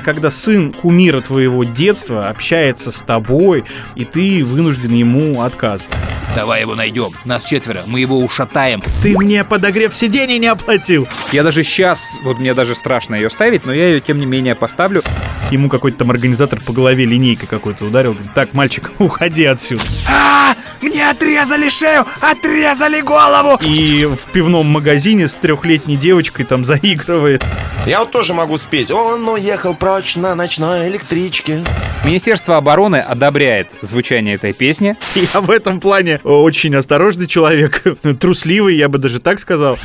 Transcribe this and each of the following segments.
когда сын кумира твоего детства общается с тобой, и ты вынужден ему отказывать. Давай его найдем. Нас четверо, мы его ушатаем. Ты мне подогрев сидений не оплатил. Я даже сейчас, вот мне даже страшно ее ставить, но я ее тем не менее поставлю. Ему какой-то там организатор по голове линейкой какой-то ударил. Говорит, так, мальчик, уходи отсюда. А, мне отрезали шею, отрезали голову. И в пивном магазине с трехлетней девочкой там заигрывает. Я вот тоже могу спеть. Он уехал прочь на ночной электричке. Министерство обороны одобряет звучание этой песни. Я в этом плане очень осторожный человек, трусливый, я бы даже так сказал.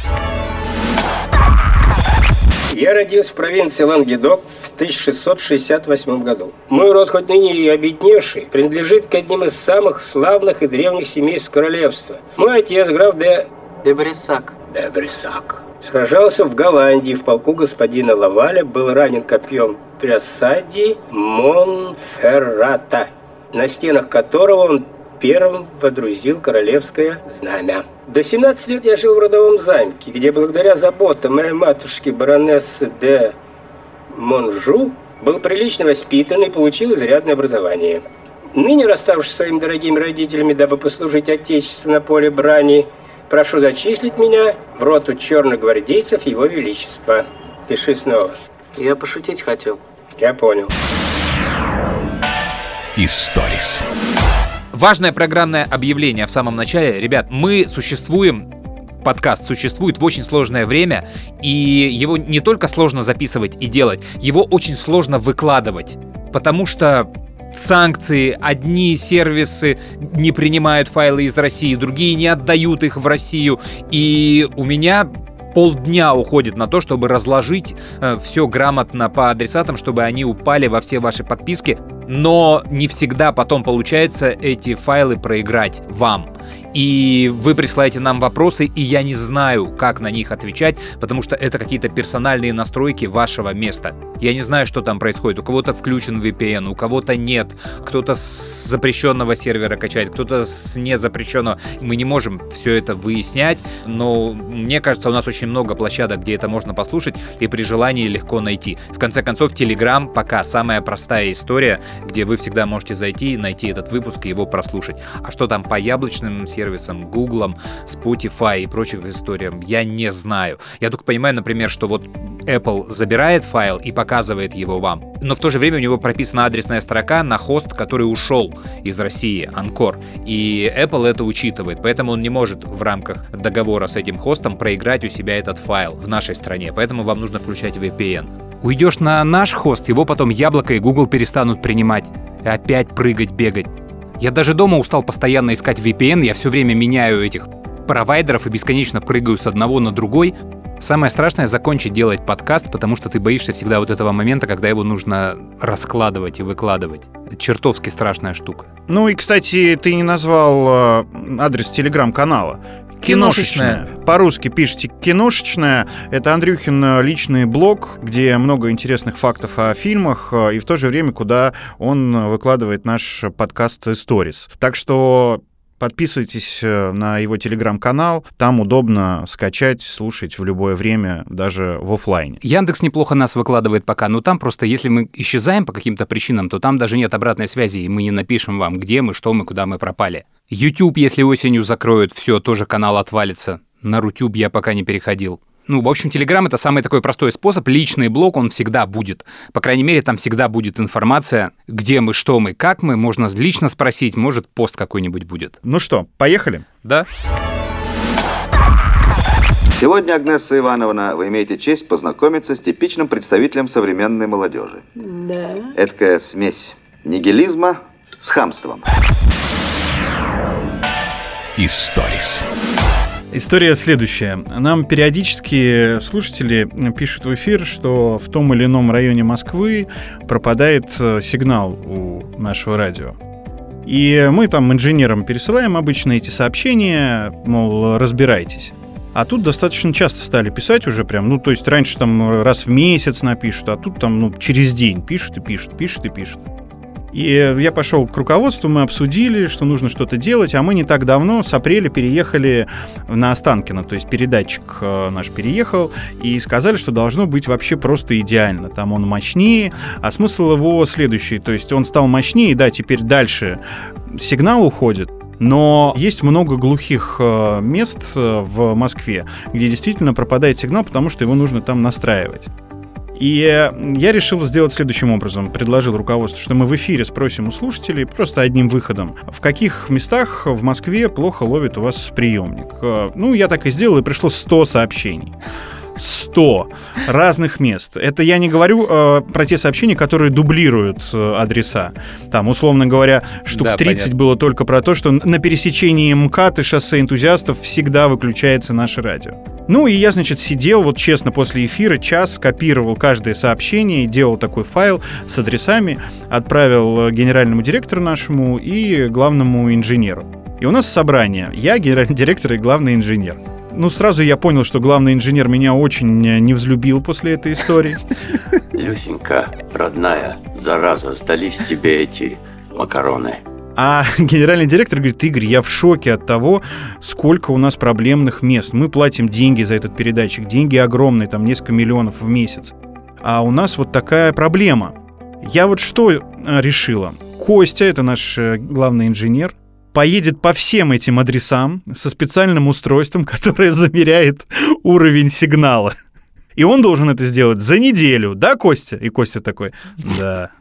Я родился в провинции Лангедок в 1668 году. Мой род, хоть ныне и обедневший, принадлежит к одним из самых славных и древних семейств королевства. Мой отец, граф де... Де Брисак. Де Брисак. Сражался в Голландии в полку господина Лаваля, был ранен копьем при осаде Монферрата, на стенах которого он первым водрузил королевское знамя. До 17 лет я жил в родовом замке, где благодаря заботам моей матушки баронессы де Монжу был прилично воспитан и получил изрядное образование. Ныне, расставшись с своими дорогими родителями, дабы послужить Отечеству на поле брани, прошу зачислить меня в роту черных гвардейцев Его Величества. Пиши снова. Я пошутить хотел. Я понял. Историс. Важное программное объявление в самом начале. Ребят, мы существуем подкаст существует в очень сложное время, и его не только сложно записывать и делать, его очень сложно выкладывать, потому что санкции, одни сервисы не принимают файлы из России, другие не отдают их в Россию, и у меня полдня уходит на то, чтобы разложить э, все грамотно по адресатам, чтобы они упали во все ваши подписки, но не всегда потом получается эти файлы проиграть вам и вы присылаете нам вопросы, и я не знаю, как на них отвечать, потому что это какие-то персональные настройки вашего места. Я не знаю, что там происходит. У кого-то включен VPN, у кого-то нет. Кто-то с запрещенного сервера качает, кто-то с незапрещенного. Мы не можем все это выяснять, но мне кажется, у нас очень много площадок, где это можно послушать, и при желании легко найти. В конце концов, Telegram пока самая простая история, где вы всегда можете зайти, найти этот выпуск и его прослушать. А что там по яблочным сервисам, Гуглом, Spotify и прочих историям, я не знаю. Я только понимаю, например, что вот Apple забирает файл и показывает его вам, но в то же время у него прописана адресная строка на хост, который ушел из России, Анкор, и Apple это учитывает, поэтому он не может в рамках договора с этим хостом проиграть у себя этот файл в нашей стране, поэтому вам нужно включать VPN. Уйдешь на наш хост, его потом Яблоко и Google перестанут принимать. И опять прыгать, бегать. Я даже дома устал постоянно искать VPN, я все время меняю этих провайдеров и бесконечно прыгаю с одного на другой. Самое страшное — закончить делать подкаст, потому что ты боишься всегда вот этого момента, когда его нужно раскладывать и выкладывать. Чертовски страшная штука. Ну и, кстати, ты не назвал э, адрес телеграм-канала. Киношечная. По-русски пишите киношечная. Это Андрюхин э, личный блог, где много интересных фактов о фильмах, э, и в то же время, куда он выкладывает наш подкаст Stories. Так что Подписывайтесь э, на его телеграм-канал, там удобно скачать, слушать в любое время, даже в офлайне. Яндекс неплохо нас выкладывает пока, но там просто, если мы исчезаем по каким-то причинам, то там даже нет обратной связи, и мы не напишем вам, где мы, что мы, куда мы пропали. YouTube, если осенью закроют, все, тоже канал отвалится. На Рутюб я пока не переходил. Ну, в общем, Telegram — это самый такой простой способ. Личный блог, он всегда будет. По крайней мере, там всегда будет информация, где мы, что мы, как мы. Можно лично спросить, может, пост какой-нибудь будет. Ну что, поехали? Да. Сегодня, Агнесса Ивановна, вы имеете честь познакомиться с типичным представителем современной молодежи. Да. Эдакая смесь нигилизма с хамством. Историс. История следующая. Нам периодически слушатели пишут в эфир, что в том или ином районе Москвы пропадает э, сигнал у нашего радио. И мы там инженерам пересылаем обычно эти сообщения, мол, разбирайтесь. А тут достаточно часто стали писать уже прям, ну, то есть раньше там раз в месяц напишут, а тут там, ну, через день пишут и пишут, пишут и пишут. И я пошел к руководству, мы обсудили, что нужно что-то делать, а мы не так давно, с апреля, переехали на Останкино, то есть передатчик э, наш переехал, и сказали, что должно быть вообще просто идеально. Там он мощнее, а смысл его следующий, то есть он стал мощнее, да, теперь дальше сигнал уходит, но есть много глухих э, мест э, в Москве, где действительно пропадает сигнал, потому что его нужно там настраивать. И я решил сделать следующим образом. Предложил руководству, что мы в эфире спросим у слушателей просто одним выходом. В каких местах в Москве плохо ловит у вас приемник? Э, ну, я так и сделал, и пришло 100 сообщений. 100 разных мест. Это я не говорю э, про те сообщения, которые дублируют э, адреса. Там, условно говоря, штук Да, 30 понятно. было только про то, что на пересечении МКАД и шоссе энтузиастов всегда выключается наше радио. Ну и я, значит, сидел, вот честно, после эфира час, копировал каждое сообщение, делал такой файл с адресами, отправил э, генеральному директору нашему и главному инженеру. И у нас собрание. Я генеральный директор и главный инженер. Ну, сразу я понял, что главный инженер меня очень э, не взлюбил после этой истории. Люсенька, родная, зараза, сдались тебе эти макароны. А генеральный директор говорит, Игорь, я в шоке от того, сколько у нас проблемных мест. Мы платим деньги за этот передатчик, деньги огромные, там несколько миллионов в месяц. А у нас вот такая проблема. Я вот что э, решила? Костя, это наш э, главный инженер, поедет по всем этим адресам со специальным устройством, которое замеряет уровень сигнала. И он должен это сделать за неделю, да, Костя? И Костя такой, да.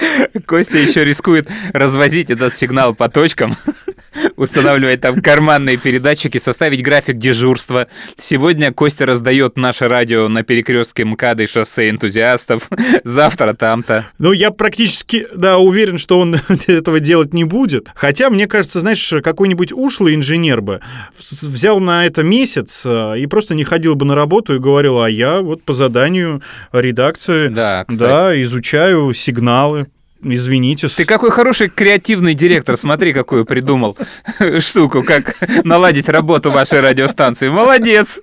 Костя еще рискует развозить этот сигнал по точкам, устанавливать там карманные передатчики, составить график дежурства. Сегодня Костя раздает наше радио на перекрестке МКАДа и шоссе энтузиастов. Завтра там-то. Ну, я практически, да, уверен, что он этого делать не будет. Хотя, мне кажется, знаешь, какой-нибудь ушлый инженер бы взял на это месяц э, и просто не ходил бы на работу и говорил, а я вот по заданию редакции, Да, кстати. да, изучаю сигналы. Извините. Ты какой хороший креативный директор, смотри, какую придумал штуку, как наладить работу вашей радиостанции. Молодец!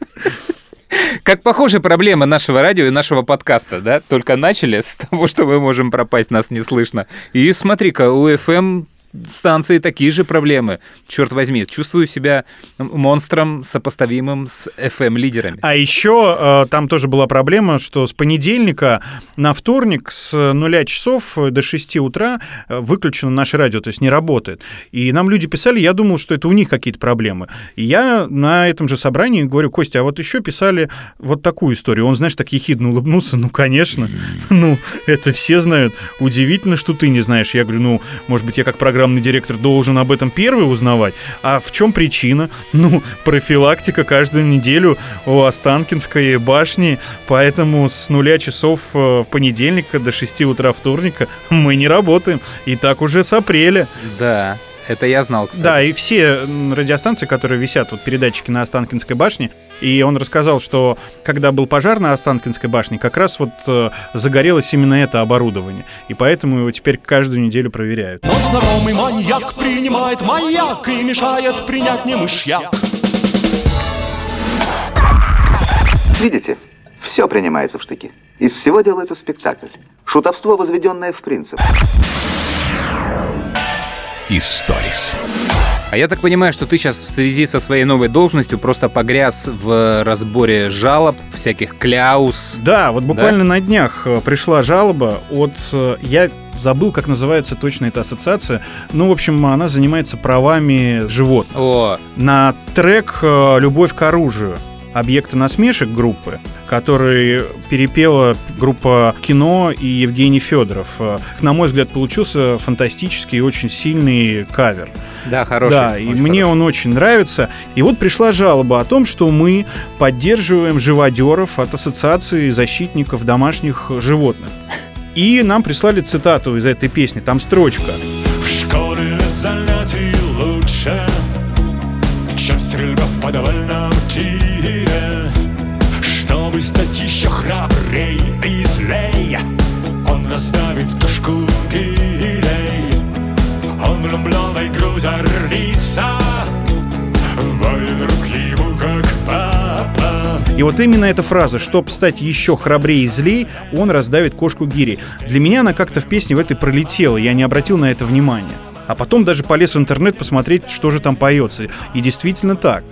Как похожи проблемы нашего радио и нашего подкаста, да? Только начали с того, что мы можем пропасть, нас не слышно. И смотри-ка, у FM станции такие же проблемы. Черт возьми, чувствую себя монстром, сопоставимым с FM-лидерами. А еще э, там тоже была проблема, что с понедельника на вторник с нуля часов до 6 утра э, выключено наше радио, то есть не работает. И нам люди писали, я думал, что это у них какие-то проблемы. И я на этом же собрании говорю, Костя, а вот еще писали вот такую историю. Он, знаешь, так ехидно улыбнулся, ну, конечно, ну, это все знают. Удивительно, что ты не знаешь. Я говорю, ну, может быть, я как программный директор должен об этом первый узнавать. А в чем причина? Ну, профилактика каждую неделю у Останкинской башни, поэтому с нуля часов э, понедельника до 6 утра вторника мы не работаем. И так уже с апреля. Да, это я знал, кстати. Да, и все радиостанции, которые висят, вот передатчики на Останкинской башне, и он рассказал, что когда был пожар на Останкинской башне, как раз вот э, загорелось именно это оборудование. И поэтому его теперь каждую неделю проверяют. Наш знакомый маньяк принимает маяк и мешает принять не мышьяк. Видите, все принимается в штыки. Из всего делается спектакль. Шутовство, возведенное в принцип. Историс. А я так понимаю, что ты сейчас в связи со своей новой должностью просто погряз в разборе жалоб, всяких кляус. Да, вот буквально на днях э, пришла жалоба от... э, Я забыл, как называется точно эта ассоциация. Ну, в общем, она занимается правами животных. О, на трек э, «Любовь к оружию» объекта насмешек группы, который перепела группа «Кино» и Евгений Федоров. Э, На мой взгляд, получился фантастический и очень сильный кавер. да, хороший. да, и мне хороший. он очень нравится. И вот пришла жалоба о том, что мы поддерживаем живодеров от Ассоциации защитников домашних животных. И нам прислали цитату из этой песни. Там строчка. В школе занятий лучше, чем стрельба в подвальном. Чтобы стать еще храбрей и злей, он расставит дошку гирей. Он влюбленный грузорница, воин рук ему как папа. И вот именно эта фраза «Чтоб стать еще храбрее и злей, он раздавит кошку гири». Для меня она как-то в песне в этой пролетела, я не обратил на это внимания. А потом даже полез в интернет посмотреть, что же там поется. И действительно так.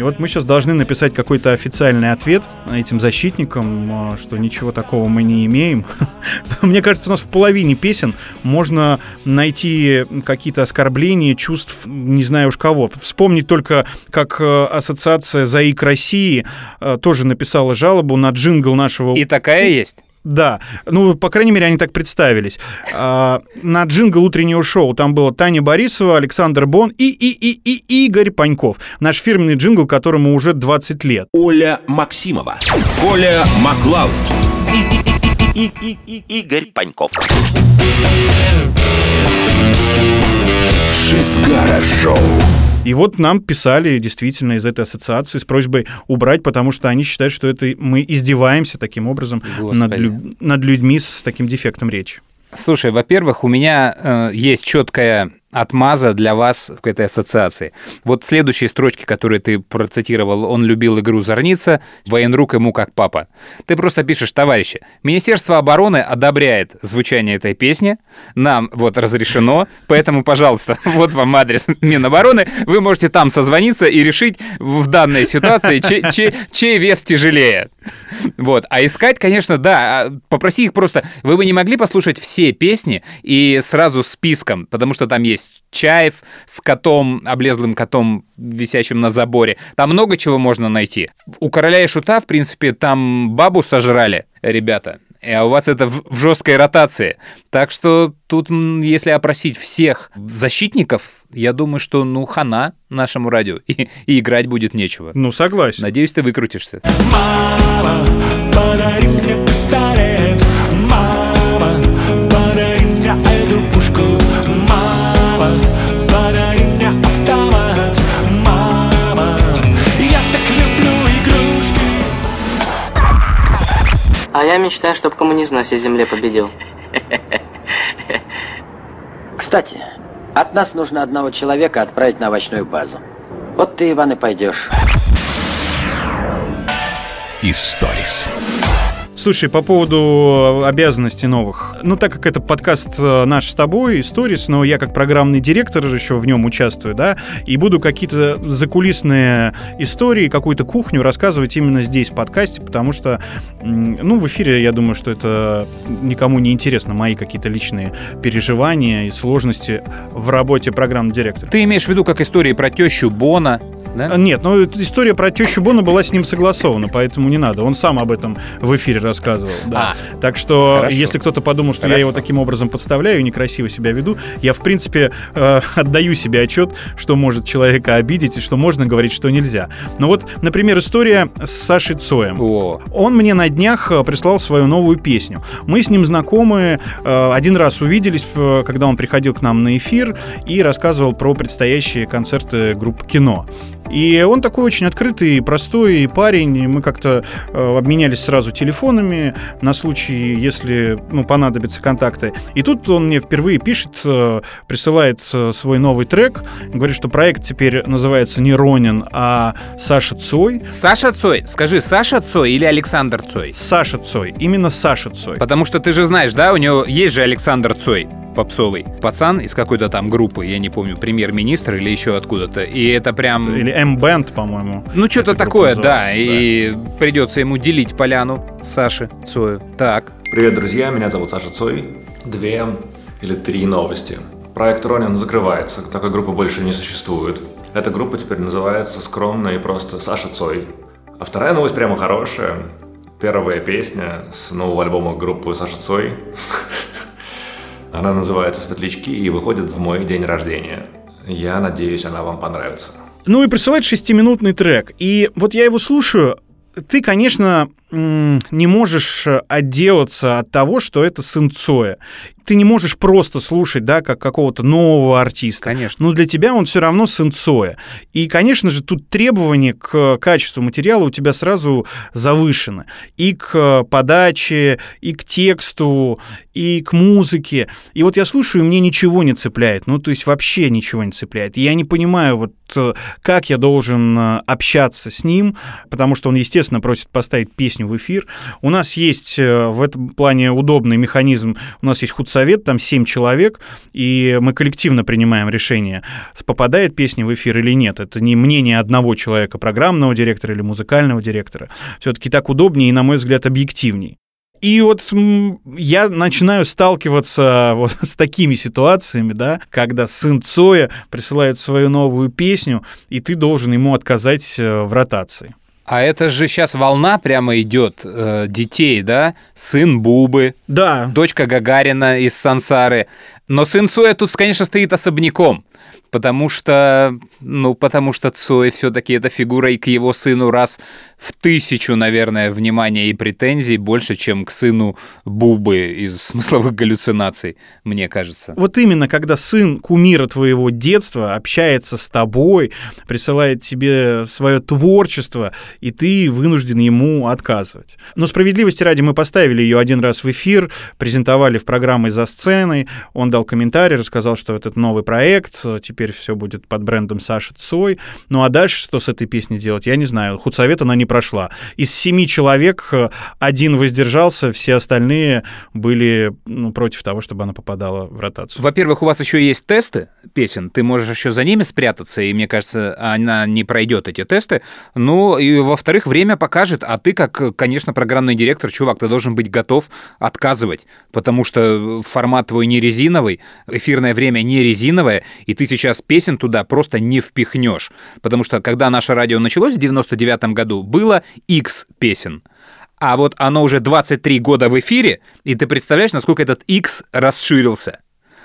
И вот мы сейчас должны написать какой-то официальный ответ этим защитникам, а, что ничего такого мы не имеем. Мне кажется, у нас в половине песен можно найти какие-то оскорбления, чувств, не знаю уж кого. Вспомнить только, как э, ассоциация «Заик России» э, тоже написала жалобу на джингл нашего... И такая есть? Да, ну, по крайней мере, они так представились. А, на джингл утреннего шоу там было Таня Борисова, Александр Бон и, и, и, и Игорь Паньков. Наш фирменный джингл, которому уже 20 лет. Оля Максимова. Коля Маклауд. И, и, и, и, Игорь Паньков. Шизгара Шоу. И вот нам писали действительно из этой ассоциации с просьбой убрать, потому что они считают, что это мы издеваемся таким образом над, лю- над людьми с таким дефектом речи. Слушай, во-первых, у меня э, есть четкая отмаза для вас в этой ассоциации. Вот следующие строчки, которые ты процитировал, он любил игру «Зорница», военрук ему как папа. Ты просто пишешь, товарищи, Министерство обороны одобряет звучание этой песни, нам вот разрешено, поэтому, пожалуйста, вот вам адрес Минобороны, вы можете там созвониться и решить в данной ситуации, чей, чей, чей вес тяжелее. Вот. А искать, конечно, да, а попроси их просто, вы бы не могли послушать все песни и сразу списком, потому что там есть Чаев с котом, облезлым котом, висящим на заборе. Там много чего можно найти. У короля и шута, в принципе, там бабу сожрали, ребята. А у вас это в, жесткой ротации. Так что тут, если опросить всех защитников, я думаю, что ну хана нашему радио. И, и играть будет нечего. Ну, согласен. Надеюсь, ты выкрутишься. Мама, подари мне пистолет А я мечтаю, чтобы коммунизм на всей земле победил. Кстати, от нас нужно одного человека отправить на овощную базу. Вот ты, Иван, и пойдешь. Историс. Слушай, по поводу обязанностей новых. Ну, так как это подкаст э, наш с тобой, сторис, но я как программный директор еще в нем участвую, да, и буду какие-то закулисные истории, какую-то кухню рассказывать именно здесь, в подкасте, потому что, ну, в эфире, я думаю, что это никому не интересно, мои какие-то личные переживания и сложности в работе программного директора. Ты имеешь в виду как истории про тещу Бона, да? А, Нет, ну эта история про тещу Бона была с ним согласована, поэтому не надо. Он сам об этом в эфире рассказывал. Да. Так что, Хорошо. если кто-то подумал, что я Хорошо. его таким образом подставляю и некрасиво себя веду, я, в принципе, э, отдаю себе отчет, что может человека обидеть и что можно говорить, что нельзя. Но вот, например, история с Сашей Цоем. О, Он мне на днях э, прислал свою новую песню. Мы с ним знакомы, э, один раз увиделись, э, когда он приходил к нам на эфир и рассказывал про предстоящие концерты группы «Кино». И он такой очень открытый, и простой парень. Мы как-то э, обменялись сразу телефонами на случай, если ну, понадобятся контакты. И тут он мне впервые пишет, э, присылает э, свой новый трек, говорит, что проект теперь называется не Ронин, а Саша Цой. Саша Цой. Скажи, Саша Цой или Александр Цой? Саша Цой, именно Саша Цой. Потому что ты же знаешь, да, у него есть же Александр Цой попсовый. Пацан из какой-то там группы, я не помню, премьер-министр или еще откуда-то. И это прям... Или M-Band, по-моему. Ну, что-то такое, да. называется, И придется ему делить поляну Саше Цою. Так. Привет, друзья, меня зовут Саша Цой. Две или три новости. Проект Ронин закрывается, такой группы больше не существует. Эта группа теперь называется скромно и просто Саша Цой. А вторая новость прямо хорошая. Первая песня с нового альбома группы Саша Цой. Она называется «Светлячки» и выходит в мой день рождения. Я надеюсь, она вам понравится. Ну и присылает шестиминутный трек. И вот я его слушаю. Ты, конечно, не можешь отделаться от того, что это сын Цоя ты не можешь просто слушать, да, как какого-то нового артиста. Конечно. Но для тебя он все равно сын Цоя. И, конечно же, тут требования к качеству материала у тебя сразу завышены. И к подаче, и к тексту, и к музыке. И вот я слушаю, и мне ничего не цепляет. Ну, то есть вообще ничего не цепляет. И я не понимаю, вот э, как я должен э, общаться с ним, потому что он, естественно, просит поставить песню в эфир. У нас есть э, в этом плане удобный механизм. У нас есть худсовет, совет, там 7 человек, и мы коллективно принимаем решение, попадает песня в эфир или нет. Это не мнение одного человека, программного директора или музыкального директора. Все-таки так удобнее и, на мой взгляд, объективней. И вот я начинаю сталкиваться вот с такими ситуациями, да, когда сын Цоя присылает свою новую песню, и ты должен ему отказать э, в ротации. А это же сейчас волна прямо идет э, детей, да? Сын Бубы, да. дочка Гагарина из Сансары. Но сын Цоя тут, конечно, стоит особняком потому что, ну, потому что Цой все-таки эта фигура и к его сыну раз в тысячу, наверное, внимания и претензий больше, чем к сыну Бубы из смысловых галлюцинаций, мне кажется. Вот именно, когда сын кумира твоего детства общается с тобой, присылает тебе свое творчество, и ты вынужден ему отказывать. Но справедливости ради мы поставили ее один раз в эфир, презентовали в программе «За сценой», он дал комментарий, рассказал, что этот новый проект, теперь все будет под брендом Саши Цой. Ну а дальше что с этой песней делать, я не знаю. Худсовет она не прошла. Из семи человек э, один воздержался, все остальные были ну, против того, чтобы она попадала в ротацию. Во-первых, у вас еще есть тесты песен, ты можешь еще за ними спрятаться, и мне кажется, она не пройдет эти тесты. Ну, и во-вторых, время покажет, а ты, как, конечно, программный директор, чувак, ты должен быть готов отказывать, потому что формат твой не резиновый, эфирное время не резиновое, и ты сейчас песен туда просто не впихнешь. Потому что когда наше радио началось в 99 году, было X песен. А вот оно уже 23 года в эфире, и ты представляешь, насколько этот X расширился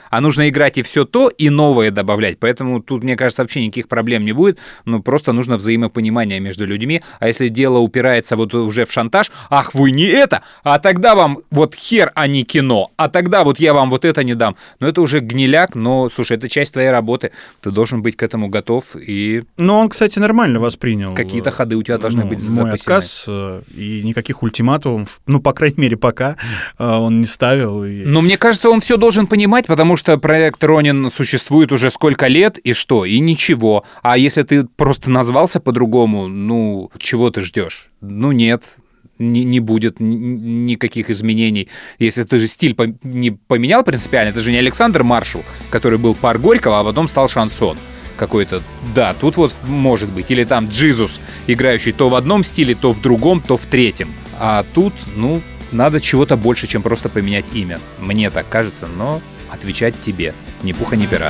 а нужно играть и все то, и новое добавлять. Поэтому тут, мне кажется, вообще никаких проблем не будет. Ну, просто нужно взаимопонимание между людьми. А если дело упирается вот уже в шантаж, ах, вы не это, а тогда вам вот хер, а не кино, а тогда вот я вам вот это не дам. Но это уже гниляк, но, слушай, это часть твоей работы. Ты должен быть к этому готов и... Но он, кстати, нормально воспринял. Какие-то ходы у тебя должны ну, быть мой запасены. отказ, э, и никаких ультиматумов, ну, по крайней мере, пока э, он не ставил. И... Но мне кажется, он все должен понимать, потому что проект Ронин существует уже сколько лет, и что? И ничего. А если ты просто назвался по-другому, ну, чего ты ждешь? Ну, нет, не, не будет никаких изменений. Если ты же стиль по не поменял принципиально, это же не Александр Маршал, который был пар Горького, а потом стал шансон какой-то. Да, тут вот может быть. Или там Джизус, играющий то в одном стиле, то в другом, то в третьем. А тут, ну, надо чего-то больше, чем просто поменять имя. Мне так кажется, но отвечать тебе. Ни пуха, ни пера.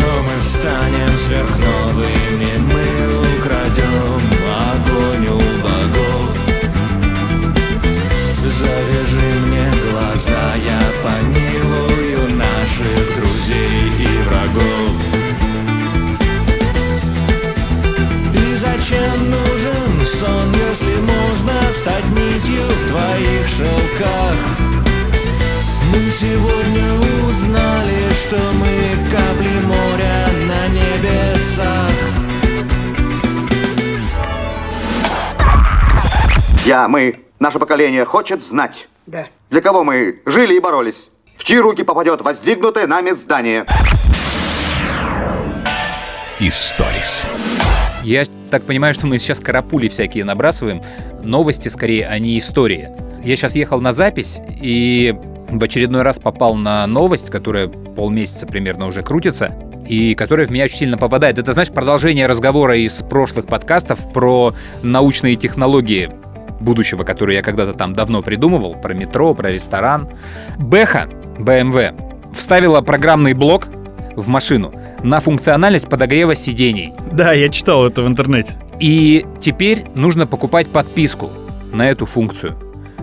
Но мы станем сверхновыми, мы украдем огонь у богов. Завяжи мне глаза, я помилую наших друзей и врагов. И зачем нужен сон, если можно стать нитью в твоих шелках? Мы сегодня что мы капли моря на небесах. Я, мы, наше поколение хочет знать. Да. Для кого мы жили и боролись? В чьи руки попадет воздвигнутое нами здание? Историс. Я так понимаю, что мы сейчас карапули всякие набрасываем. Новости, скорее, а не истории. Я сейчас ехал на запись, и в очередной раз попал на новость, которая полмесяца примерно уже крутится, и которая в меня очень сильно попадает. Это, знаешь, продолжение разговора из прошлых подкастов про научные технологии будущего, которые я когда-то там давно придумывал, про метро, про ресторан. Бэха, BMW, вставила программный блок в машину на функциональность подогрева сидений. Да, я читал это в интернете. И теперь нужно покупать подписку на эту функцию.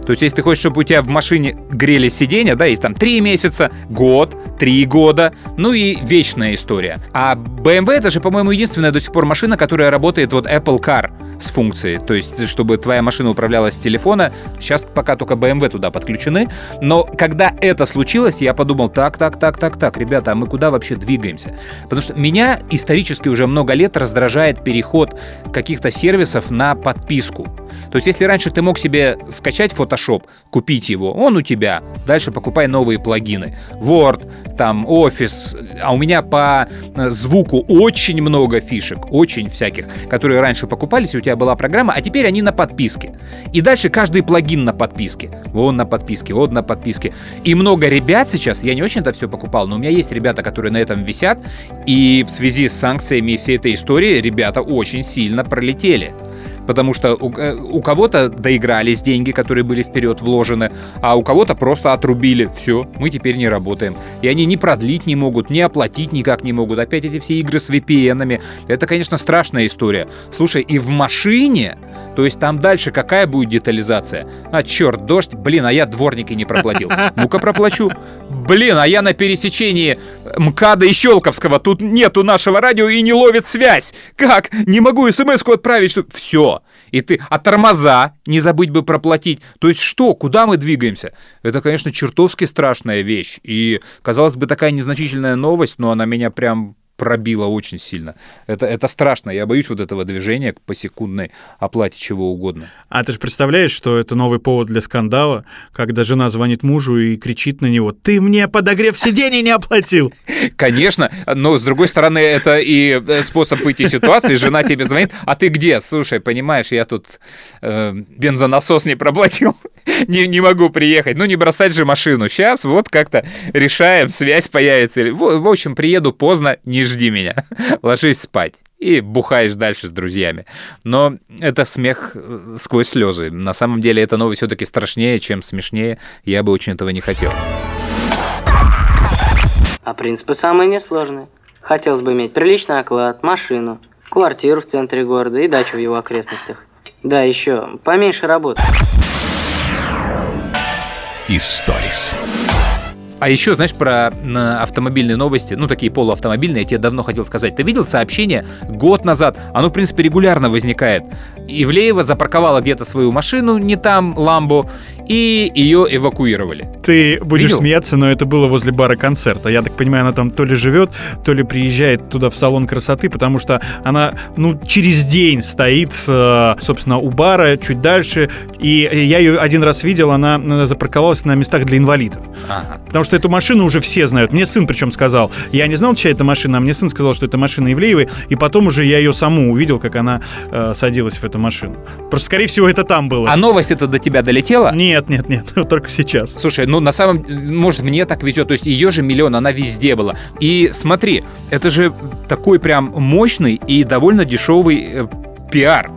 То есть, если ты хочешь, чтобы у тебя в машине грели сиденья, да, есть там 3 месяца, год, 3 года, ну и вечная история. А BMW это же, по-моему, единственная до сих пор машина, которая работает вот Apple Car с функцией, то есть чтобы твоя машина управлялась с телефона. Сейчас пока только BMW туда подключены. Но когда это случилось, я подумал, так, так, так, так, так, ребята, а мы куда вообще двигаемся? Потому что меня исторически уже много лет раздражает переход каких-то сервисов на подписку. То есть если раньше ты мог себе скачать Photoshop, купить его, он у тебя, дальше покупай новые плагины. Word, там, Office, а у меня по э, звуку очень много фишек, очень всяких, которые раньше покупались, и у тебя была программа, а теперь они на подписке. И дальше каждый плагин на подписке. Вон на подписке, вот на подписке. И много ребят сейчас, я не очень это все покупал, но у меня есть ребята, которые на этом висят, и в связи с санкциями и всей этой историей ребята очень сильно пролетели потому что у, э, у кого-то доигрались деньги, которые были вперед вложены, а у кого-то просто отрубили. Все, мы теперь не работаем. И они ни продлить не могут, ни оплатить никак не могут. Опять эти все игры с VPN-ами. Это, конечно, страшная история. Слушай, и в машине, то есть там дальше какая будет детализация? А, черт, дождь, блин, а я дворники не проплатил. Ну-ка проплачу. Блин, а я на пересечении МКАДа и Щелковского. Тут нету нашего радио и не ловит связь. Как? Не могу смс-ку отправить. Что... Все. И ты... А тормоза не забыть бы проплатить. То есть что? Куда мы двигаемся? Это, конечно, чертовски страшная вещь. И, казалось бы, такая незначительная новость, но она меня прям пробило очень сильно. Это, это страшно. Я боюсь вот этого движения по секундной оплате чего угодно. А ты же представляешь, что это новый повод для скандала, когда жена звонит мужу и кричит на него, ты мне подогрев сидений не оплатил. Конечно, но с другой стороны, это и э, способ выйти из ситуации. Жена тебе звонит, а ты где? Слушай, понимаешь, я тут э, бензонасос не проплатил, не, не могу приехать. Ну, не бросать же машину. Сейчас вот как-то решаем, связь появится. В, в общем, приеду поздно, не жди меня, ложись спать и бухаешь дальше с друзьями. Но это смех э, сквозь слезы. На самом деле эта новость все-таки страшнее, чем смешнее. Я бы очень этого не хотел. А принципы самые несложные. Хотелось бы иметь приличный оклад, машину, квартиру в центре города и дачу в его окрестностях. Да, еще поменьше работы. Историс. А еще, знаешь, про автомобильные новости, ну, такие полуавтомобильные, я тебе давно хотел сказать. Ты видел сообщение год назад? Оно, в принципе, регулярно возникает. Ивлеева запарковала где-то свою машину, не там, Ламбо, и ее эвакуировали. Ты будешь Видел? смеяться, но это было возле бара концерта. Я так понимаю, она там то ли живет, то ли приезжает туда в салон красоты, потому что она, ну, через день стоит, э, собственно, у бара, чуть дальше. И я ее один раз видел, она запарковалась на местах для инвалидов. Ага. Потому что эту машину уже все знают. Мне сын причем сказал. Я не знал, чья это машина, а мне сын сказал, что это машина Ивлеевой. И потом уже я ее саму увидел, как она э, садилась в эту машину. Просто, скорее всего, это там было. А новость это до тебя долетела? Нет, нет, нет, нет, только сейчас. Слушай, ну на самом может, мне так везет. То есть ее же миллион, она везде была. И смотри, это же такой прям мощный и довольно дешевый э, пиар.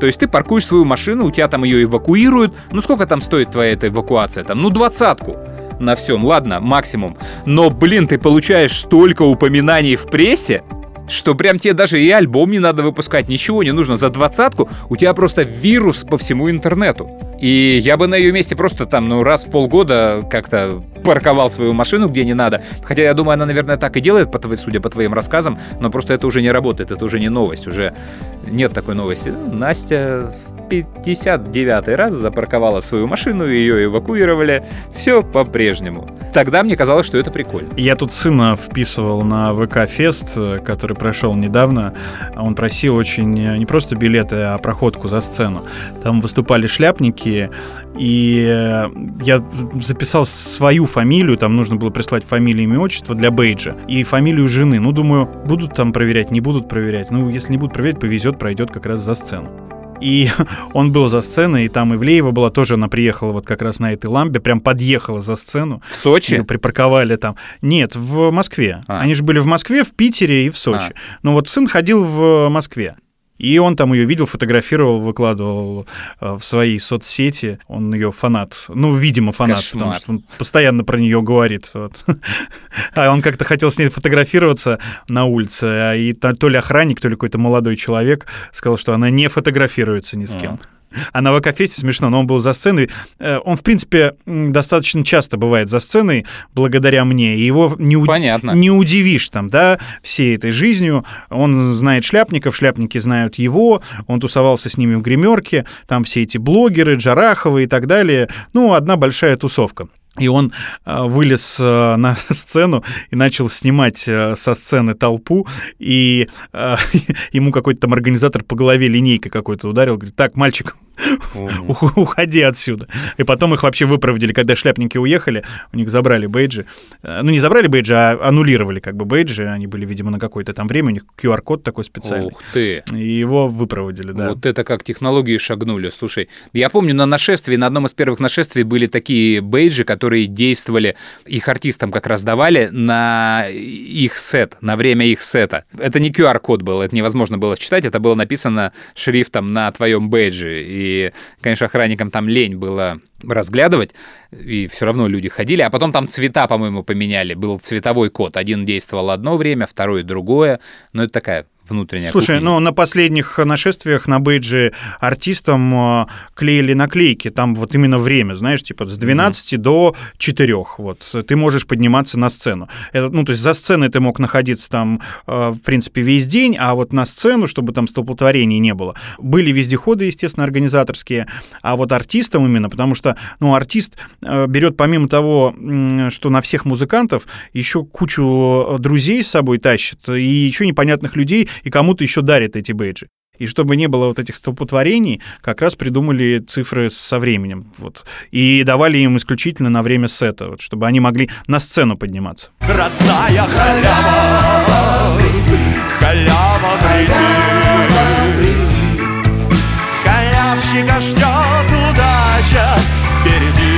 То есть ты паркуешь свою машину, у тебя там ее эвакуируют. Ну сколько там стоит твоя эта эвакуация? Там, ну двадцатку на всем, ладно, максимум. Но, блин, ты получаешь столько упоминаний в прессе, что прям тебе даже и альбом не надо выпускать, ничего не нужно. За двадцатку у тебя просто вирус по всему интернету. И я бы на ее месте просто там, ну, раз в полгода как-то парковал свою машину где не надо. Хотя я думаю, она, наверное, так и делает, судя по твоим рассказам, но просто это уже не работает, это уже не новость, уже нет такой новости. Настя 59 раз запарковала свою машину, ее эвакуировали. Все по-прежнему. Тогда мне казалось, что это прикольно. Я тут сына вписывал на ВК-фест, который прошел недавно. Он просил очень не просто билеты, а проходку за сцену. Там выступали шляпники, и я записал свою фамилию, там нужно было прислать фамилию, имя, отчество для бейджа, и фамилию жены. Ну, думаю, будут там проверять, не будут проверять. Ну, если не будут проверять, повезет, пройдет как раз за сцену. И он был за сценой, и там Ивлеева была тоже, она приехала вот как раз на этой лампе, прям подъехала за сцену. В Сочи? Ее припарковали там. Нет, в Москве. А. Они же были в Москве, в Питере и в Сочи. А. Но вот сын ходил в Москве. И он там ее видел, фотографировал, выкладывал э, в свои соцсети. Он ее фанат. Ну, видимо, фанат, Кошмар. потому что он постоянно про нее говорит. Вот. А он как-то хотел с ней фотографироваться на улице, а и то ли охранник, то ли какой-то молодой человек сказал, что она не фотографируется ни с кем. А на ВК-фесте смешно, но он был за сценой. Э, он, в принципе, достаточно часто бывает за сценой, благодаря мне. И его не, у... не удивишь там, да, всей этой жизнью. Он знает шляпников, шляпники знают его, он тусовался с ними в гримерке, там все эти блогеры, Джараховы и так далее. Ну, одна большая тусовка. И он э, вылез э, на сцену и начал снимать э, со сцены толпу, и ему какой-то там организатор по голове линейкой какой-то ударил, говорит, так, мальчик, уходи отсюда. И потом их вообще выпроводили, когда шляпники уехали, у них забрали бейджи. Ну, не забрали бейджи, а аннулировали как бы бейджи, они были, видимо, на какое-то там время, у них QR-код такой специальный. Ух ты! И его выпроводили, да. Вот это как технологии шагнули. Слушай, я помню на нашествии, на одном из первых нашествий были такие бейджи, которые действовали, их артистам как раз давали на их сет, на время их сета. Это не QR-код был, это невозможно было читать, это было написано шрифтом на твоем бейджи. И, конечно, охранникам там лень было разглядывать, и все равно люди ходили, а потом там цвета, по-моему, поменяли, был цветовой код, один действовал одно время, второй другое, но это такая внутренняя Слушай, кухня. ну на последних нашествиях на бейджи артистам э, клеили наклейки, там вот именно время, знаешь, типа с 12 mm-hmm. до 4, вот, ты можешь подниматься на сцену. Это, ну, то есть за сценой ты мог находиться там, э, в принципе, весь день, а вот на сцену, чтобы там столпотворений не было. Были вездеходы, естественно, организаторские, а вот артистам именно, потому что, ну, артист э, берет помимо того, что на всех музыкантов, еще кучу друзей с собой тащит, и еще непонятных людей, и кому-то еще дарит эти бейджи. И чтобы не было вот этих столпотворений, как раз придумали цифры со временем. Вот. И давали им исключительно на время сета, вот, чтобы они могли на сцену подниматься. Родная халява, халява приди. Халявщика ждет удача впереди.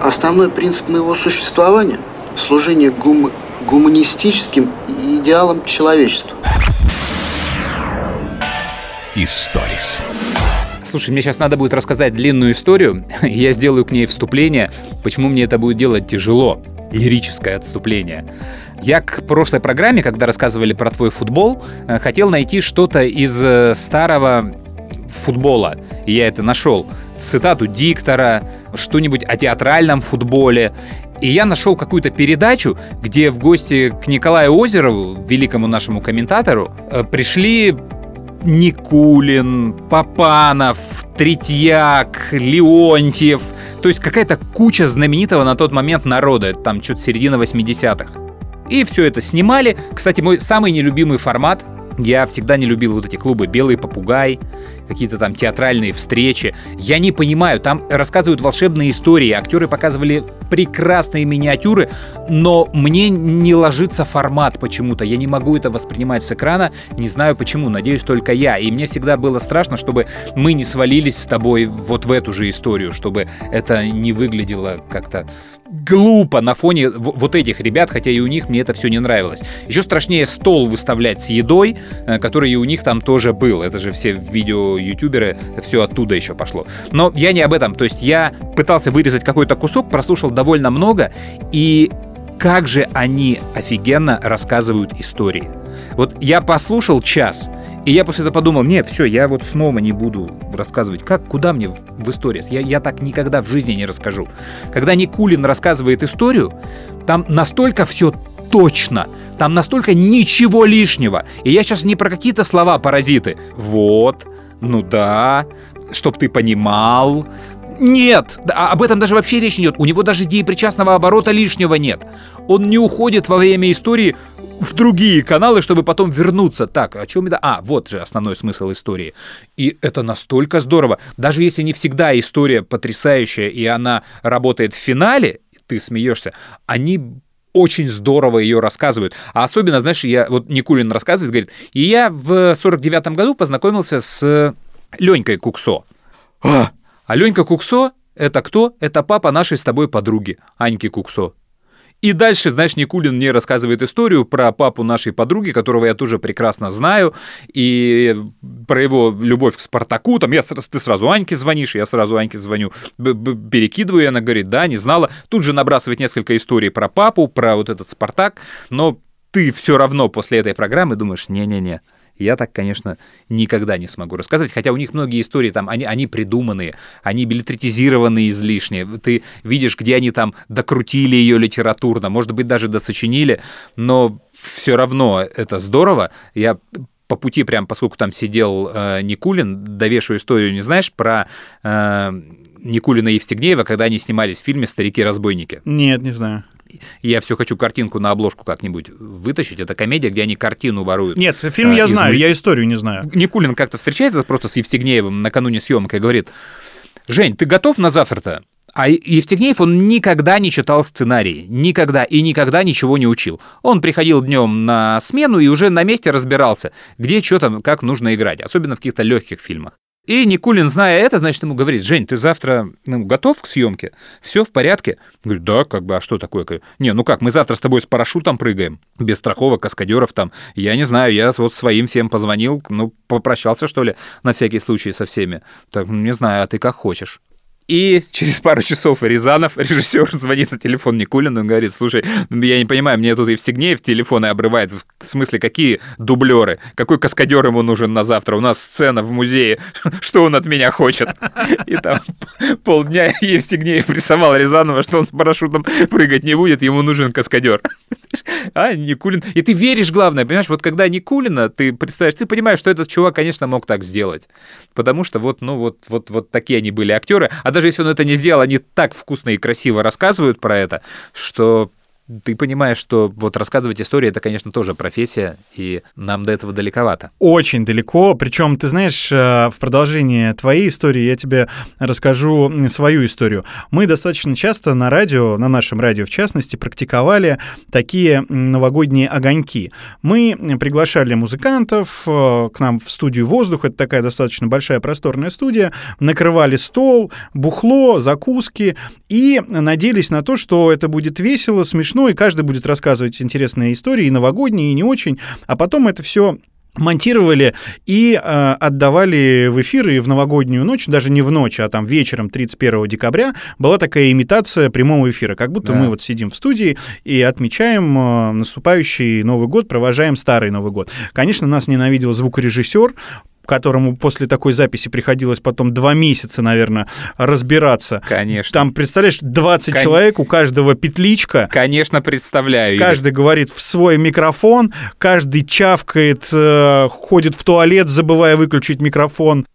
Основной принцип моего существования – служение гум гуманистическим идеалом человечества. Историс. Слушай, мне сейчас надо будет рассказать длинную историю. Я сделаю к ней вступление. Почему мне это будет делать тяжело? Лирическое отступление. Я к прошлой программе, когда рассказывали про твой футбол, э, хотел найти что-то из э, старого футбола. И я это нашел. Цитату диктора, что-нибудь о театральном футболе. И я нашел какую-то передачу, где в гости к Николаю Озерову, великому нашему комментатору, э, пришли Никулин, Папанов, Третьяк, Леонтьев. То есть какая-то куча знаменитого на тот момент народа. Там что-то середина 80-х. И все это снимали. Кстати, мой самый нелюбимый формат я всегда не любил вот эти клубы «Белый попугай», какие-то там театральные встречи. Я не понимаю, там рассказывают волшебные истории, актеры показывали прекрасные миниатюры, но мне не ложится формат почему-то. Я не могу это воспринимать с экрана, не знаю почему, надеюсь только я. И мне всегда было страшно, чтобы мы не свалились с тобой вот в эту же историю, чтобы это не выглядело как-то глупо на фоне вот этих ребят, хотя и у них мне это все не нравилось. Еще страшнее стол выставлять с едой, э, который и у них там тоже был. Это же все видео-ютуберы, все оттуда еще пошло. Но я не об этом. То есть я пытался вырезать какой-то кусок, прослушал довольно много, и как же они офигенно рассказывают истории. Вот я послушал час, и я после этого подумал, нет, все, я вот снова не буду рассказывать, как, куда мне в, в истории. Я, я так никогда в жизни не расскажу. Когда Никулин рассказывает историю, там настолько все точно. Там настолько ничего лишнего. И я сейчас не про какие-то слова-паразиты. Вот, ну да, чтоб ты понимал. Нет, а об этом даже вообще речь не идет. У него даже причастного оборота лишнего нет. Он не уходит во время истории в другие каналы, чтобы потом вернуться. Так, о чем это? А, вот же основной смысл истории. И это настолько здорово. Даже если не всегда история потрясающая, и она работает в финале, ты смеешься, они очень здорово ее рассказывают. А особенно, знаешь, я вот Никулин рассказывает, говорит, и я в 49-м году познакомился с Ленькой Куксо. А, а Ленька Куксо — это кто? Это папа нашей с тобой подруги, Аньки Куксо. И дальше, знаешь, Никулин мне рассказывает историю про папу нашей подруги, которого я тоже прекрасно знаю, и про его любовь к Спартаку. Там я, ты сразу Аньке звонишь, я сразу Аньке звоню, перекидываю, и она говорит, да, не знала. Тут же набрасывает несколько историй про папу, про вот этот Спартак, но ты все равно после этой программы думаешь, не-не-не, Я так, конечно, никогда не смогу рассказывать, хотя у них многие истории там, они, они придуманные, они билетритизированные излишне. Ты видишь, где они там докрутили ее литературно, может быть, даже досочинили, но все равно это здорово. Я по пути, прям поскольку там сидел э, Никулин, довешу историю, не знаешь, про э, Никулина и Евстигнеева, когда они снимались в фильме «Старики-разбойники». Нет, не знаю. Я все хочу картинку на обложку как-нибудь вытащить. Это комедия, где они картину воруют. Нет, фильм я из знаю, я историю не знаю. Никулин как-то встречается просто с Евстигнеевым накануне съемок и говорит, Жень, ты готов на завтра-то? А Евстигнеев, он никогда не читал сценарий, никогда и никогда ничего не учил. Он приходил днем на смену и уже на месте разбирался, где что там, как нужно играть, особенно в каких-то легких фильмах. И Никулин, зная это, значит, ему говорит, Жень, ты завтра ну, готов к съемке? Все в порядке? Говорит, да, как бы, а что такое? Не, ну как, мы завтра с тобой с парашютом прыгаем, без страховок, каскадеров там. Я не знаю, я вот своим всем позвонил, ну, попрощался, что ли, на всякий случай со всеми. Так, не знаю, а ты как хочешь. И через пару часов Рязанов, режиссер, звонит на телефон Никулину и говорит, слушай, я не понимаю, мне тут Евстигнеев телефоны обрывает. В смысле, какие дублеры? Какой каскадер ему нужен на завтра? У нас сцена в музее. Что он от меня хочет? И там полдня Евстигнеев рисовал Рязанова, что он с парашютом прыгать не будет, ему нужен каскадер. А, Никулин. И ты веришь, главное, понимаешь, вот когда Никулина, ты представляешь, ты понимаешь, что этот чувак, конечно, мог так сделать. Потому что вот, ну, вот, вот, вот такие они были актеры. А даже если он это не сделал, они так вкусно и красиво рассказывают про это, что ты понимаешь, что вот рассказывать истории это, конечно, тоже профессия, и нам до этого далековато. Очень далеко. Причем, ты знаешь, э, в продолжение твоей истории я тебе расскажу свою историю. Мы достаточно часто на радио, на нашем радио в частности, практиковали такие новогодние огоньки. Мы приглашали музыкантов э, к нам в студию «Воздух», это такая достаточно большая просторная студия, накрывали стол, бухло, закуски и надеялись на то, что это будет весело, смешно, и каждый будет рассказывать интересные истории, и новогодние, и не очень, а потом это все монтировали и э, отдавали в эфир и в новогоднюю ночь, даже не в ночь, а там вечером 31 декабря была такая имитация прямого эфира, как будто Да. мы вот сидим в студии и отмечаем э, наступающий Новый год, провожаем старый Новый год. Конечно, нас ненавидел звукорежиссер, которому после такой записи приходилось потом два месяца, наверное, разбираться. Конечно. Там, представляешь, 20 Кон- человек, у каждого петличка. Конечно, представляю. Игорь. Каждый говорит в свой микрофон, каждый чавкает, э, ходит в туалет, забывая выключить микрофон,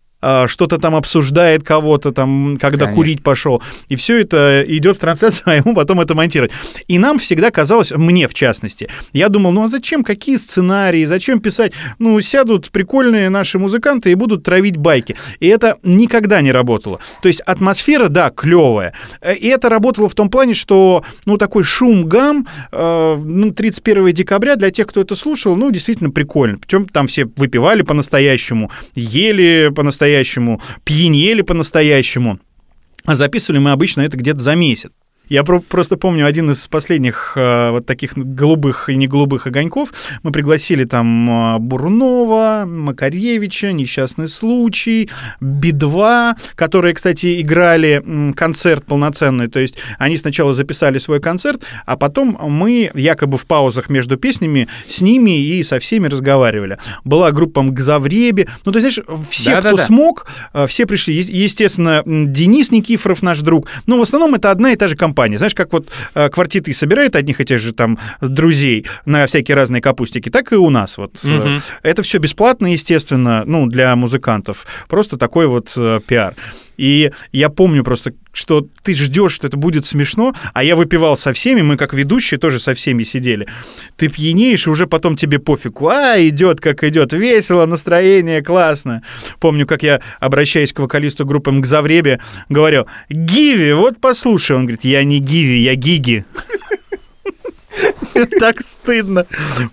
что-то там обсуждает кого-то там, когда Конечно. курить пошел. И все это идет в трансляцию, а ему потом это монтировать. И нам всегда казалось, мне в частности, я думал, ну а зачем, какие сценарии, зачем писать? Ну, сядут прикольные наши музыканты и будут травить байки. И это никогда не работало. То есть атмосфера, да, клевая. И это работало в том плане, что, ну, такой шум-гам, э, ну, 31 декабря для тех, кто это слушал, ну, действительно прикольно. Причем там все выпивали по-настоящему, ели по-настоящему, пьянели по-настоящему. А записывали мы обычно это где-то за месяц. Я про- просто помню один из последних э, вот таких голубых и не голубых огоньков. Мы пригласили там э, Бурунова, Макаревича, Несчастный случай, Би-2, которые, кстати, играли концерт полноценный. То есть они сначала записали свой концерт, а потом мы якобы в паузах между песнями с ними и со всеми разговаривали. Была группа Мгзавреби. Ну, то есть, знаешь, все, кто Да-да-да. смог, э, все пришли. Е- Естественно, Денис Никифоров, наш друг. Но в основном это одна и та же компания. Знаешь, как вот э, квартиты собирают одних и тех же там друзей на всякие разные капустики, так и у нас. Вот Мгм. это все бесплатно, естественно, ну, для музыкантов. Просто такой вот э, пиар. И я помню просто, что ты ждешь, что это будет смешно, а я выпивал со всеми, мы как ведущие тоже со всеми сидели. Ты пьянеешь, и уже потом тебе пофигу. А, идет как идет, весело, настроение классно. Помню, как я, обращаясь к вокалисту группы Мгзавребе, говорил, Гиви, вот послушай. Он говорит, я не Гиви, я Гиги. Так стыдно.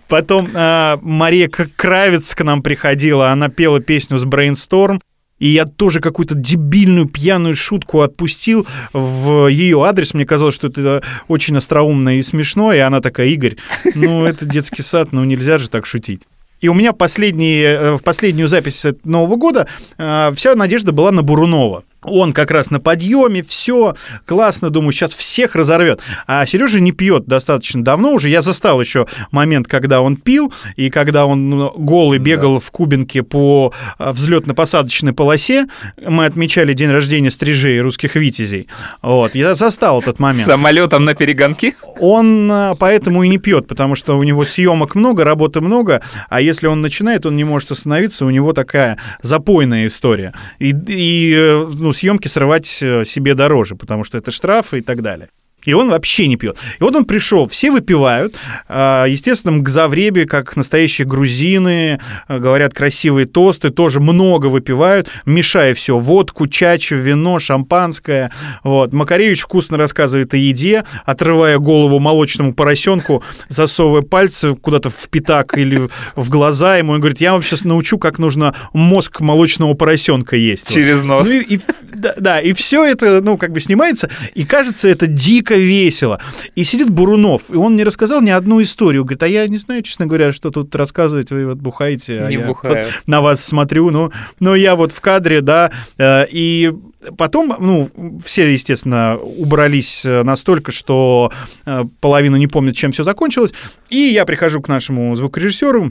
Потом а, Мария Кравец к нам приходила, она пела песню с Brainstorm, и я тоже какую-то дебильную пьяную шутку отпустил в ее адрес. Мне казалось, что это очень остроумно и смешно, и она такая, Игорь, ну это детский сад, ну нельзя же так шутить. И у меня последние, э, в последнюю запись Нового года э, вся надежда была на Бурунова. Он как раз на подъеме, все классно, думаю, сейчас всех разорвет. А Сережа не пьет достаточно давно уже. Я застал еще момент, когда он пил, и когда он ну, голый бегал да. в Кубинке по а, взлетно-посадочной полосе. Мы отмечали день рождения стрижей русских витязей. Вот, я застал этот момент. Самолетом на перегонки? Он а, поэтому и не пьет, потому что у него съемок много, работы много, а если он начинает, он не может остановиться, у него такая запойная история. И, и э, ну, съемки срывать э, себе дороже, потому что это штрафы и так далее. И он вообще не пьет. И вот он пришел, все выпивают, а, естественно, мгзавреби, как настоящие грузины, а, говорят красивые тосты, тоже много выпивают, мешая все, водку, чачу, вино, шампанское. Вот. Макаревич вкусно рассказывает о еде, отрывая голову молочному поросенку, засовывая пальцы куда-то в пятак или в глаза ему, и говорит, я вам сейчас научу, как нужно мозг молочного поросенка есть. Через нос. Ну, и, и, да, да, и все это, ну, как бы снимается, и кажется, это дико дико весело. И сидит Бурунов, и он не рассказал ни одну историю. Говорит, а я не знаю, честно говоря, что тут рассказывать, вы вот бухаете, а не я бухаю. на вас смотрю, ну, но я вот в кадре, да, э, и Потом, ну, все, естественно, убрались э, настолько, что э, половину не помнят, чем все закончилось. И я прихожу к нашему звукорежиссеру,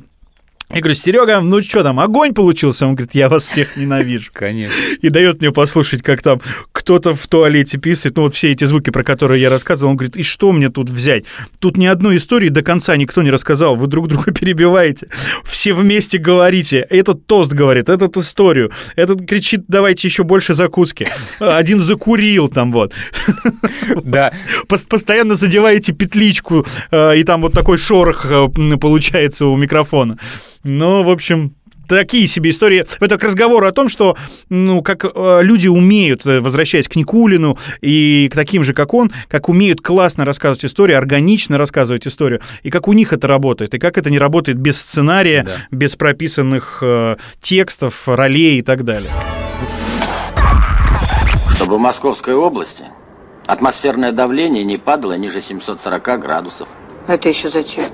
я говорю, Серега, ну что там, огонь получился? Он говорит, я вас всех ненавижу. Конечно. И дает мне послушать, как там кто-то в туалете писает, ну вот все эти звуки, про которые я рассказывал, он говорит, и что мне тут взять? Тут ни одной истории до конца никто не рассказал, вы друг друга перебиваете, все вместе говорите, этот тост говорит, этот историю, этот кричит, давайте еще больше закуски, один закурил там вот. Да. Постоянно задеваете петличку, э, и там вот такой шорох э, получается у микрофона. Ну, в общем, такие себе истории. Это к разговору о том, что, ну, как э, люди умеют, э, возвращаясь к Никулину и к таким же, как он, как умеют классно рассказывать историю, органично рассказывать историю, и как у них это работает, и как это не работает без сценария, да. без прописанных э, текстов, ролей и так далее. Чтобы в Московской области атмосферное давление не падало ниже 740 градусов. Это еще зачем?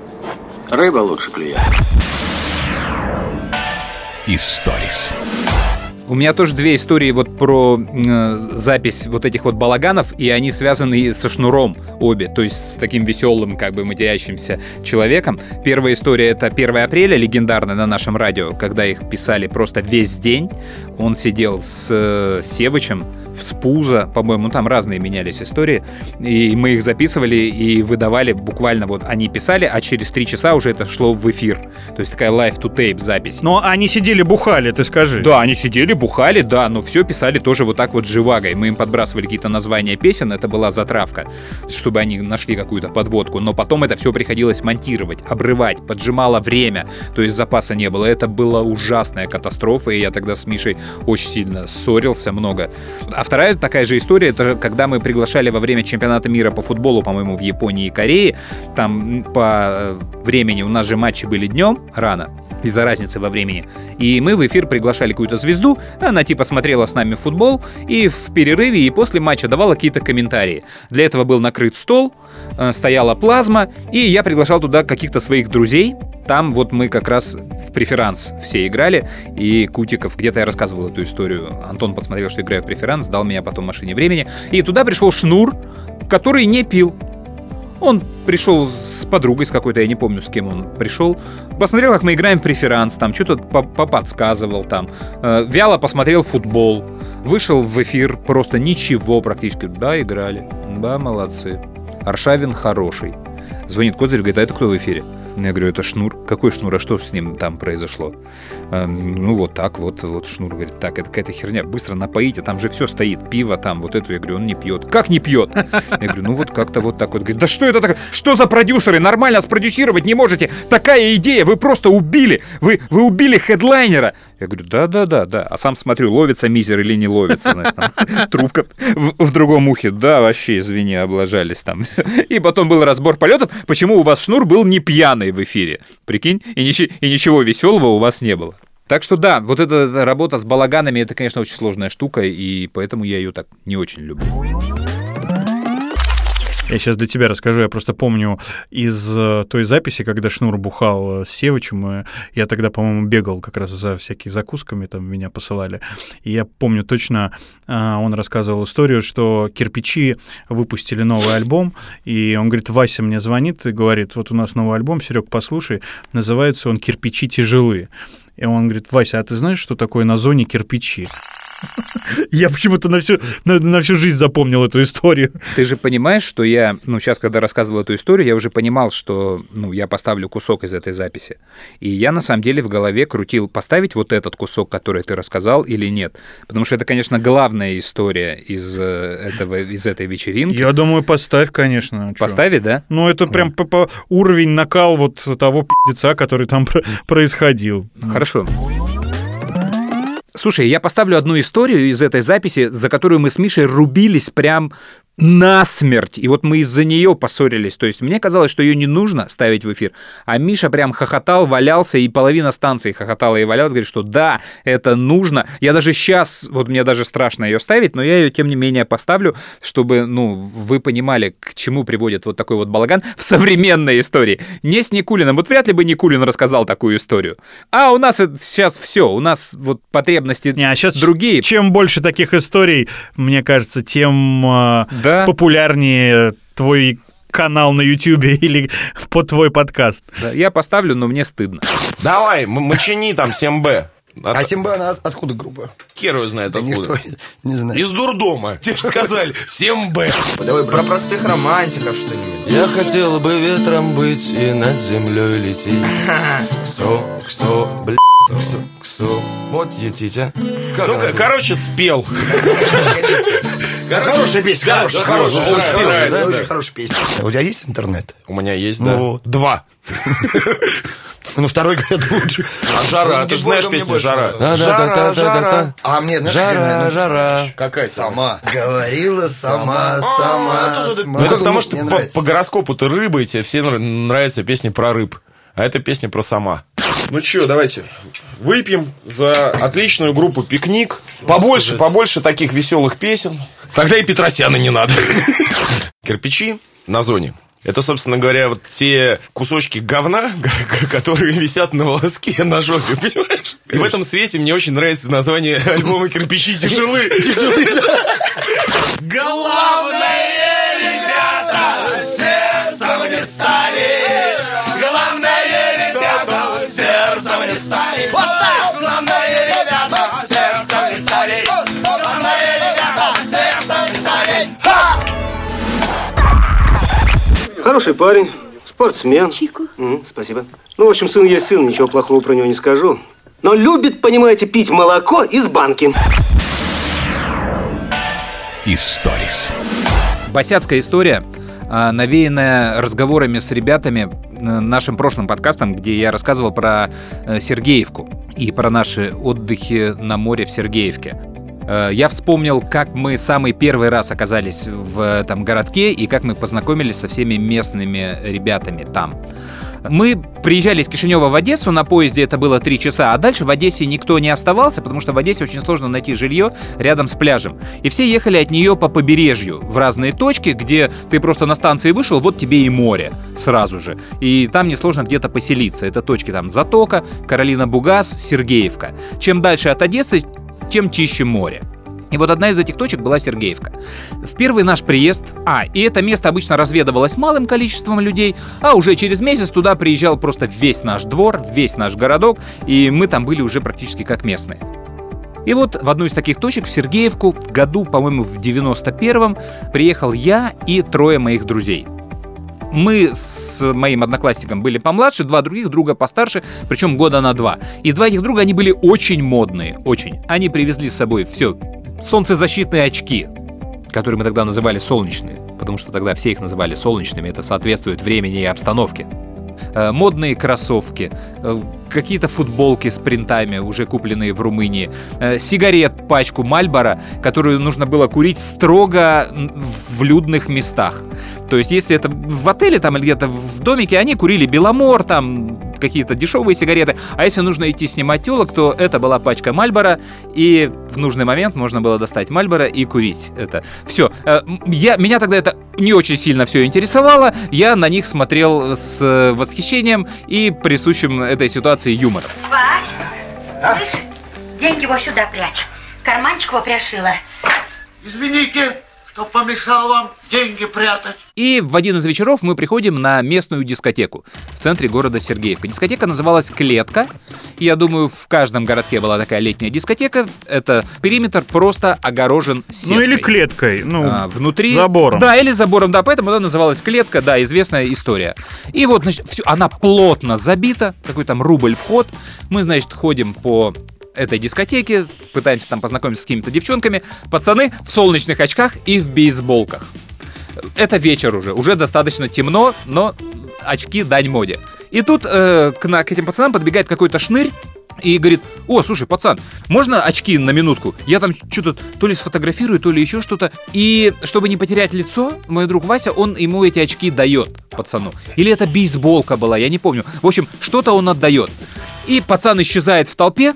Рыба лучше клюет. Историс. У меня тоже две истории вот про э, запись вот этих вот балаганов, и они связаны со шнуром обе, то есть с таким веселым, как бы матерящимся человеком. Первая история — это 1 апреля, легендарная на нашем радио, когда их писали просто весь день. Он сидел с э, Севычем, с Пуза, по-моему, ну, там разные менялись истории, и мы их записывали и выдавали буквально вот они писали, а через три часа уже это шло в эфир. То есть такая live-to-tape запись. Но они сидели бухали, ты скажи. Да, они сидели, бухали, да, но все писали тоже вот так вот живагой. Мы им подбрасывали какие-то названия песен, это была затравка, чтобы они нашли какую-то подводку, но потом это все приходилось монтировать, обрывать, поджимало время, то есть запаса не было. Это была ужасная катастрофа, и я тогда с Мишей очень сильно ссорился много. А вторая такая же история, это когда мы приглашали во время чемпионата мира по футболу, по-моему, в Японии и Корее, там по э, времени у нас же матчи были днем рано, из-за разницы во времени. И мы в эфир приглашали какую-то звезду, она типа смотрела с нами футбол, и в перерыве и после матча давала какие-то комментарии. Для этого был накрыт стол, э, стояла плазма, и я приглашал туда каких-то своих друзей, там вот мы как раз в преферанс все играли, и Кутиков, где-то я рассказывал эту историю, Антон посмотрел, что играю в преферанс, дал меня потом машине времени, и туда пришел Шнур, который не пил. Он пришел с подругой с какой-то, я не помню, с кем он пришел. Посмотрел, как мы играем преферанс, там что-то поподсказывал, там. Э, вяло посмотрел футбол. Вышел в эфир, просто ничего практически. Да, играли. Да, молодцы. Аршавин хороший. Звонит Козырь, говорит, а это кто в эфире? Я говорю, это шнур. Какой шнур? А что с ним там произошло? А, ну, вот так вот, вот шнур говорит, так, это какая-то херня. Быстро напоите, там же все стоит. Пиво там, вот эту. Я говорю, он не пьет. Как не пьет? Я говорю, ну вот как-то вот так вот. Говорит, да что это такое? Что за продюсеры? Нормально спродюсировать не можете. Такая идея, вы просто убили. Вы, вы убили хедлайнера. Я говорю, да-да-да, да. А сам смотрю, ловится мизер или не ловится, знаешь, там, трубка в, в другом ухе. Да, вообще, извини, облажались там. И потом был разбор полетов, почему у вас шнур был не пьяный в эфире. Прикинь? И, нич- и ничего веселого у вас не было. Так что да, вот эта работа с балаганами, это, конечно, очень сложная штука, и поэтому я ее так не очень люблю. Я сейчас для тебя расскажу. Я просто помню из э, той записи, когда Шнур бухал э, с Севичем, э, я тогда, по-моему, бегал как раз за всякими закусками, там меня посылали. И я помню точно, он рассказывал историю, что кирпичи выпустили новый альбом, и он говорит, Вася мне звонит и говорит, вот у нас новый альбом, Серег, послушай, называется он «Кирпичи тяжелые». И он говорит, Вася, а ты знаешь, что такое на зоне кирпичи? Я почему-то на всю, на, на всю жизнь запомнил эту историю. Ты же понимаешь, что я, ну, сейчас, когда рассказывал эту историю, я уже понимал, что, ну, я поставлю кусок из этой записи. И я, на самом деле, в голове крутил, поставить вот этот кусок, который ты рассказал, или нет. Потому что это, конечно, главная история из, э, этого, из этой вечеринки. Я думаю, поставь, конечно. Поставить, да? Ну, это прям по, по уровень накал вот того пиздеца, который там происходил. Хорошо. Слушай, я поставлю одну историю из этой записи, за которую мы с Мишей рубились прям насмерть. И вот мы из-за нее поссорились. То есть мне казалось, что ее не нужно ставить в эфир. А Миша прям хохотал, валялся, и половина станции хохотала и валялась, говорит, что да, это нужно. Я даже сейчас, вот мне даже страшно ее ставить, но я ее, тем не менее, поставлю, чтобы, ну, вы понимали, к чему приводит вот такой вот балаган в современной истории. Не с Никулиным. Вот вряд ли бы Никулин рассказал такую историю. А у нас сейчас все, у нас вот потребности не, а сейчас другие. Чем больше таких историй, мне кажется, тем да а, да? популярнее твой канал на Ютьюбе или под твой подкаст. Да, я поставлю, но мне стыдно. Давай, мочини там 7Б. От... А Симба она от, откуда группа? Хер знает да откуда. Никто не знает. Из дурдома. Тебе же сказали 7Б. Давай про простых романтиков что-нибудь. Я хотел бы ветром быть и над землей лететь. Ксо, ксо, бля. Ксо, ксо. Вот. Как ну, короче, спел. Хорошая песня, хорошая, хорошая. Очень хорошая песня. У тебя есть интернет? У меня есть, да. Ну, два. Ну, второй, говорят, лучше. А жара, ты же знаешь песню «Жара». Да, да. А мне, знаешь, жара, жара. Какая Сама. Говорила сама, сама. Ну, это потому, что по гороскопу ты рыба, и тебе все нравятся песни про рыб. А это песня про сама. Ну что, давайте выпьем за отличную группу «Пикник». Побольше, побольше таких веселых песен. Тогда и Петросяна не надо. Кирпичи на зоне. Это, собственно говоря, вот те кусочки говна, которые висят на волоске на жопе, понимаешь? И в этом свете мне очень нравится название альбома «Кирпичи тяжелы». Тяжелы, Главное, Хороший парень, спортсмен. Чику. Угу, спасибо. Ну, в общем, сын есть сын, ничего плохого про него не скажу. Но любит, понимаете, пить молоко из банки. Историс. Босяцкая история, а, навеянная разговорами с ребятами э, нашим прошлым подкастом, где я рассказывал про э, Сергеевку и про наши отдыхи на море в Сергеевке. Э, я вспомнил, как мы самый первый раз оказались в этом городке и как мы познакомились со всеми местными ребятами там. Мы приезжали из Кишинева в Одессу, на поезде это было 3 часа, а дальше в Одессе никто не оставался, потому что в Одессе очень сложно найти жилье рядом с пляжем. И все ехали от нее по побережью в разные точки, где ты просто на станции вышел, вот тебе и море сразу же. И там несложно где-то поселиться. Это точки там Затока, Каролина Бугас, Сергеевка. Чем дальше от Одессы, тем чище море. И вот одна из этих точек была Сергеевка. В первый наш приезд, а, и это место обычно разведывалось малым количеством людей, а уже через месяц туда приезжал просто весь наш двор, весь наш городок, и мы там были уже практически как местные. И вот в одну из таких точек, в Сергеевку, году, по-моему, в 91-м, приехал я и трое моих друзей – мы с моим одноклассником были помладше, два других друга постарше, причем года на два. И два этих друга, они были очень модные, очень. Они привезли с собой все, солнцезащитные очки, которые мы тогда называли солнечные, потому что тогда все их называли солнечными, это соответствует времени и обстановке. Э, модные кроссовки, э, какие-то футболки с принтами, уже купленные в Румынии, э, сигарет, пачку Мальбора, которую нужно было курить строго в людных местах. То есть, если это в отеле там или где-то в домике, они курили Беломор, там какие-то дешевые сигареты. А если нужно идти снимать телок, то это была пачка Мальбора, и в нужный момент можно было достать Мальбора и курить это. Все. Э, я, меня тогда это не очень сильно все интересовало. Я на них смотрел с восхищением и присущим этой ситуации юмором. Вась, а? слышь, деньги его сюда прячь. Карманчик его пришила. Извините, что помешал вам деньги прятать. И в один из вечеров мы приходим на местную дискотеку в центре города Сергеевка. Дискотека называлась «Клетка». Я думаю, в каждом городке была такая летняя дискотека. Это периметр просто огорожен сеткой. Ну или клеткой, ну, а, внутри... забором. Да, или забором, да, поэтому она называлась «Клетка», да, известная история. И вот, значит, все, она плотно забита, такой там рубль вход. Мы, значит, ходим по этой дискотеки, пытаемся там познакомиться с какими-то девчонками. Пацаны в солнечных очках и в бейсболках. Это вечер уже, уже достаточно темно, но очки дань моде. И тут э, к, на, к этим пацанам подбегает какой-то шнырь, и говорит, о, слушай, пацан, можно очки на минутку? Я там что-то то ли сфотографирую, то ли еще что-то. И чтобы не потерять лицо, мой друг Вася, он ему эти очки дает, пацану. Или это бейсболка была, я не помню. В общем, что-то он отдает. И пацан исчезает в толпе,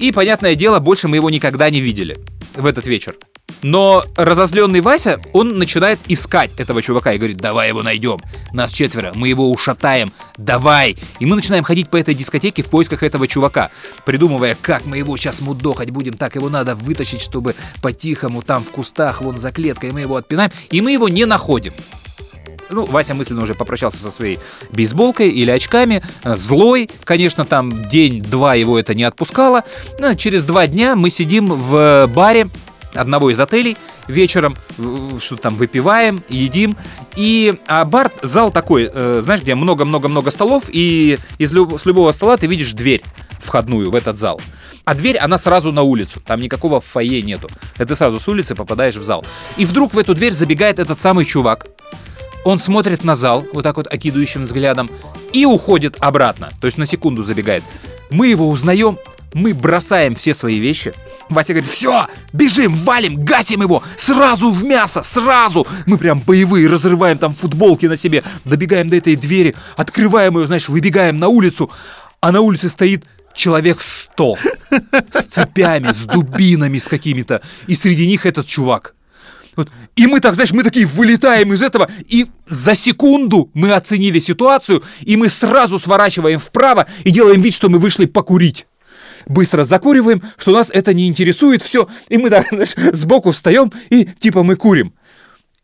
и, понятное дело, больше мы его никогда не видели в этот вечер. Но разозленный Вася, он начинает искать этого чувака и говорит, давай его найдем. Нас четверо, мы его ушатаем, давай. И мы начинаем ходить по этой дискотеке в поисках этого чувака, придумывая, как мы его сейчас мудохать будем, так его надо вытащить, чтобы по-тихому там в кустах, вон за клеткой, мы его отпинаем. И мы его не находим. Ну, Вася мысленно уже попрощался со своей бейсболкой или очками. Э, злой, конечно, там день-два его это не отпускало. Но через два дня мы сидим в баре одного из отелей вечером, что там выпиваем, едим. И а бар, зал такой, э, знаешь, где много-много-много столов, и из люб, с любого стола ты видишь дверь входную в этот зал. А дверь, она сразу на улицу. Там никакого фойе нету. Это сразу с улицы попадаешь в зал. И вдруг в эту дверь забегает этот самый чувак он смотрит на зал, вот так вот окидывающим взглядом, и уходит обратно. То есть на секунду забегает. Мы его узнаем, мы бросаем все свои вещи. Вася говорит, все, бежим, валим, гасим его, сразу в мясо, сразу. Мы прям боевые, разрываем там футболки на себе, добегаем до этой двери, открываем ее, знаешь, выбегаем на улицу, а на улице стоит человек сто с цепями, с дубинами, с какими-то, и среди них этот чувак. И мы так, знаешь, мы такие вылетаем из этого, и за секунду мы оценили ситуацию, и мы сразу сворачиваем вправо и делаем вид, что мы вышли покурить. Быстро закуриваем, что нас это не интересует, все, и мы так, знаешь, сбоку встаем, и типа мы курим.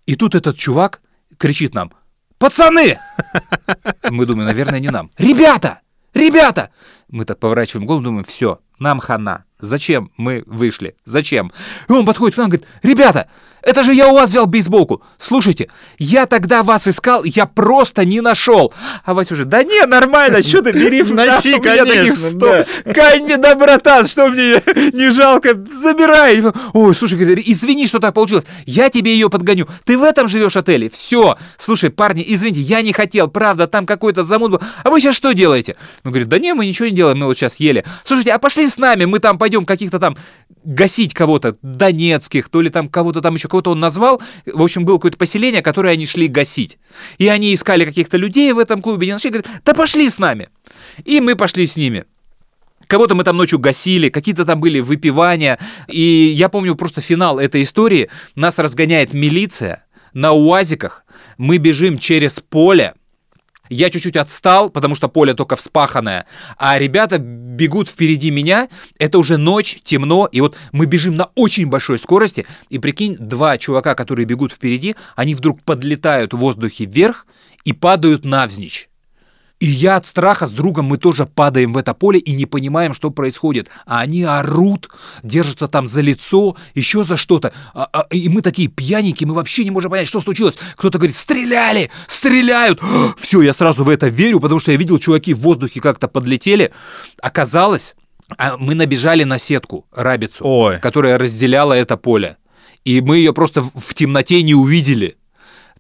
И тут этот чувак кричит нам, «Пацаны!» Мы думаем, наверное, не нам. «Ребята! Ребята!» Мы так поворачиваем голову, думаем, все, нам хана. Зачем мы вышли? Зачем? И он подходит к нам говорит, ребята, это же я у вас взял бейсболку. Слушайте, я тогда вас искал, я просто не нашел. А Вася уже, да не, нормально, что ты бери в Носи, конечно, да. Конечно, да, братан, что мне не жалко, забирай. Ой, слушай, извини, что так получилось. Я тебе ее подгоню. Ты в этом живешь отеле? Все. Слушай, парни, извините, я не хотел, правда, там какой-то замут был. А вы сейчас что делаете? Он говорит, да не, мы ничего не делаем, мы вот сейчас ели. Слушайте, а пошли с нами, мы там пойдем каких-то там гасить кого-то, донецких, то ли там кого-то там еще кого-то он назвал. В общем, было какое-то поселение, которое они шли гасить. И они искали каких-то людей в этом клубе, не нашли, говорят, да пошли с нами. И мы пошли с ними. Кого-то мы там ночью гасили, какие-то там были выпивания. И я помню просто финал этой истории. Нас разгоняет милиция на УАЗиках. Мы бежим через поле, я чуть-чуть отстал, потому что поле только вспаханное, а ребята бегут впереди меня, это уже ночь, темно, и вот мы бежим на очень большой скорости, и прикинь, два чувака, которые бегут впереди, они вдруг подлетают в воздухе вверх и падают навзничь. И я от страха с другом, мы тоже падаем в это поле и не понимаем, что происходит. А они орут, держатся там за лицо, еще за что-то. А, а, и мы такие пьяненькие, мы вообще не можем понять, что случилось. Кто-то говорит, стреляли, стреляют. Все, я сразу в это верю, потому что я видел, чуваки в воздухе как-то подлетели. Оказалось, а, мы набежали на сетку, рабицу, Ой. которая разделяла это поле. И мы ее просто в темноте не увидели.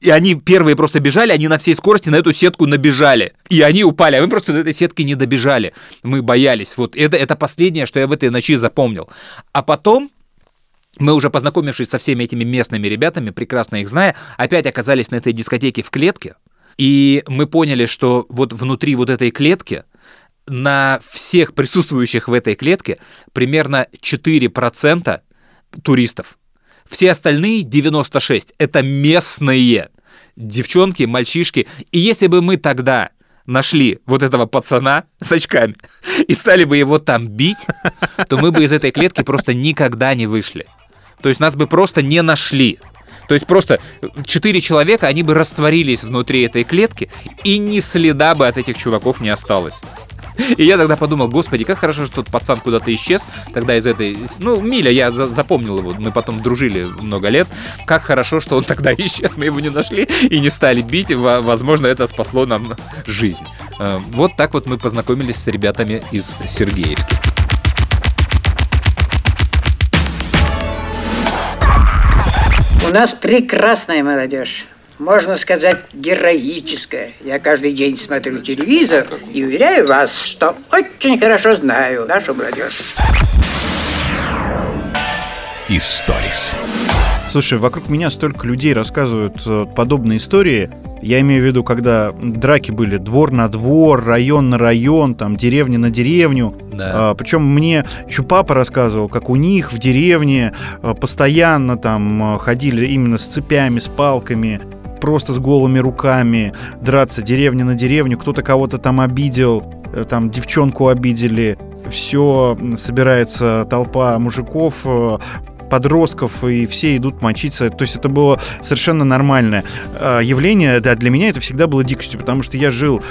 И они первые просто бежали, они на всей скорости на эту сетку набежали. И они упали, а мы просто до этой сетки не добежали. Мы боялись. Вот это, это последнее, что я в этой ночи запомнил. А потом мы уже познакомившись со всеми этими местными ребятами, прекрасно их зная, опять оказались на этой дискотеке в клетке. И мы поняли, что вот внутри вот этой клетки на всех присутствующих в этой клетке примерно 4% туристов. Все остальные 96 — это местные девчонки, мальчишки. И если бы мы тогда нашли вот этого пацана с очками и стали бы его там бить, то мы бы из этой клетки просто никогда не вышли. То есть нас бы просто не нашли. То есть просто четыре человека, они бы растворились внутри этой клетки, и ни следа бы от этих чуваков не осталось. И я тогда подумал, господи, как хорошо, что тот пацан куда-то исчез. Тогда из этой... Ну, Миля, я за запомнил его, мы потом дружили много лет. Как хорошо, что он тогда исчез, мы его не нашли и не стали бить. Возможно, это спасло нам жизнь. Э, вот так вот мы познакомились с ребятами из Сергеевки. У нас прекрасная молодежь. Можно сказать, героическая. Я каждый день смотрю телевизор и уверяю вас, что очень хорошо знаю нашу молодежь. Историс. Слушай, вокруг меня столько людей рассказывают э, подобные истории. Я имею в виду, когда драки были двор на двор, район на район, там деревня на деревню. Да. А, причем мне еще папа рассказывал, как у них в деревне а, постоянно там а, ходили именно с цепями, с палками просто с голыми руками драться деревня на деревню, кто-то кого-то там обидел, э, там девчонку обидели, все собирается толпа мужиков, э, подростков, и все идут мочиться. То есть это было совершенно нормальное а, явление. Да, для меня это всегда было дикостью, потому что я жил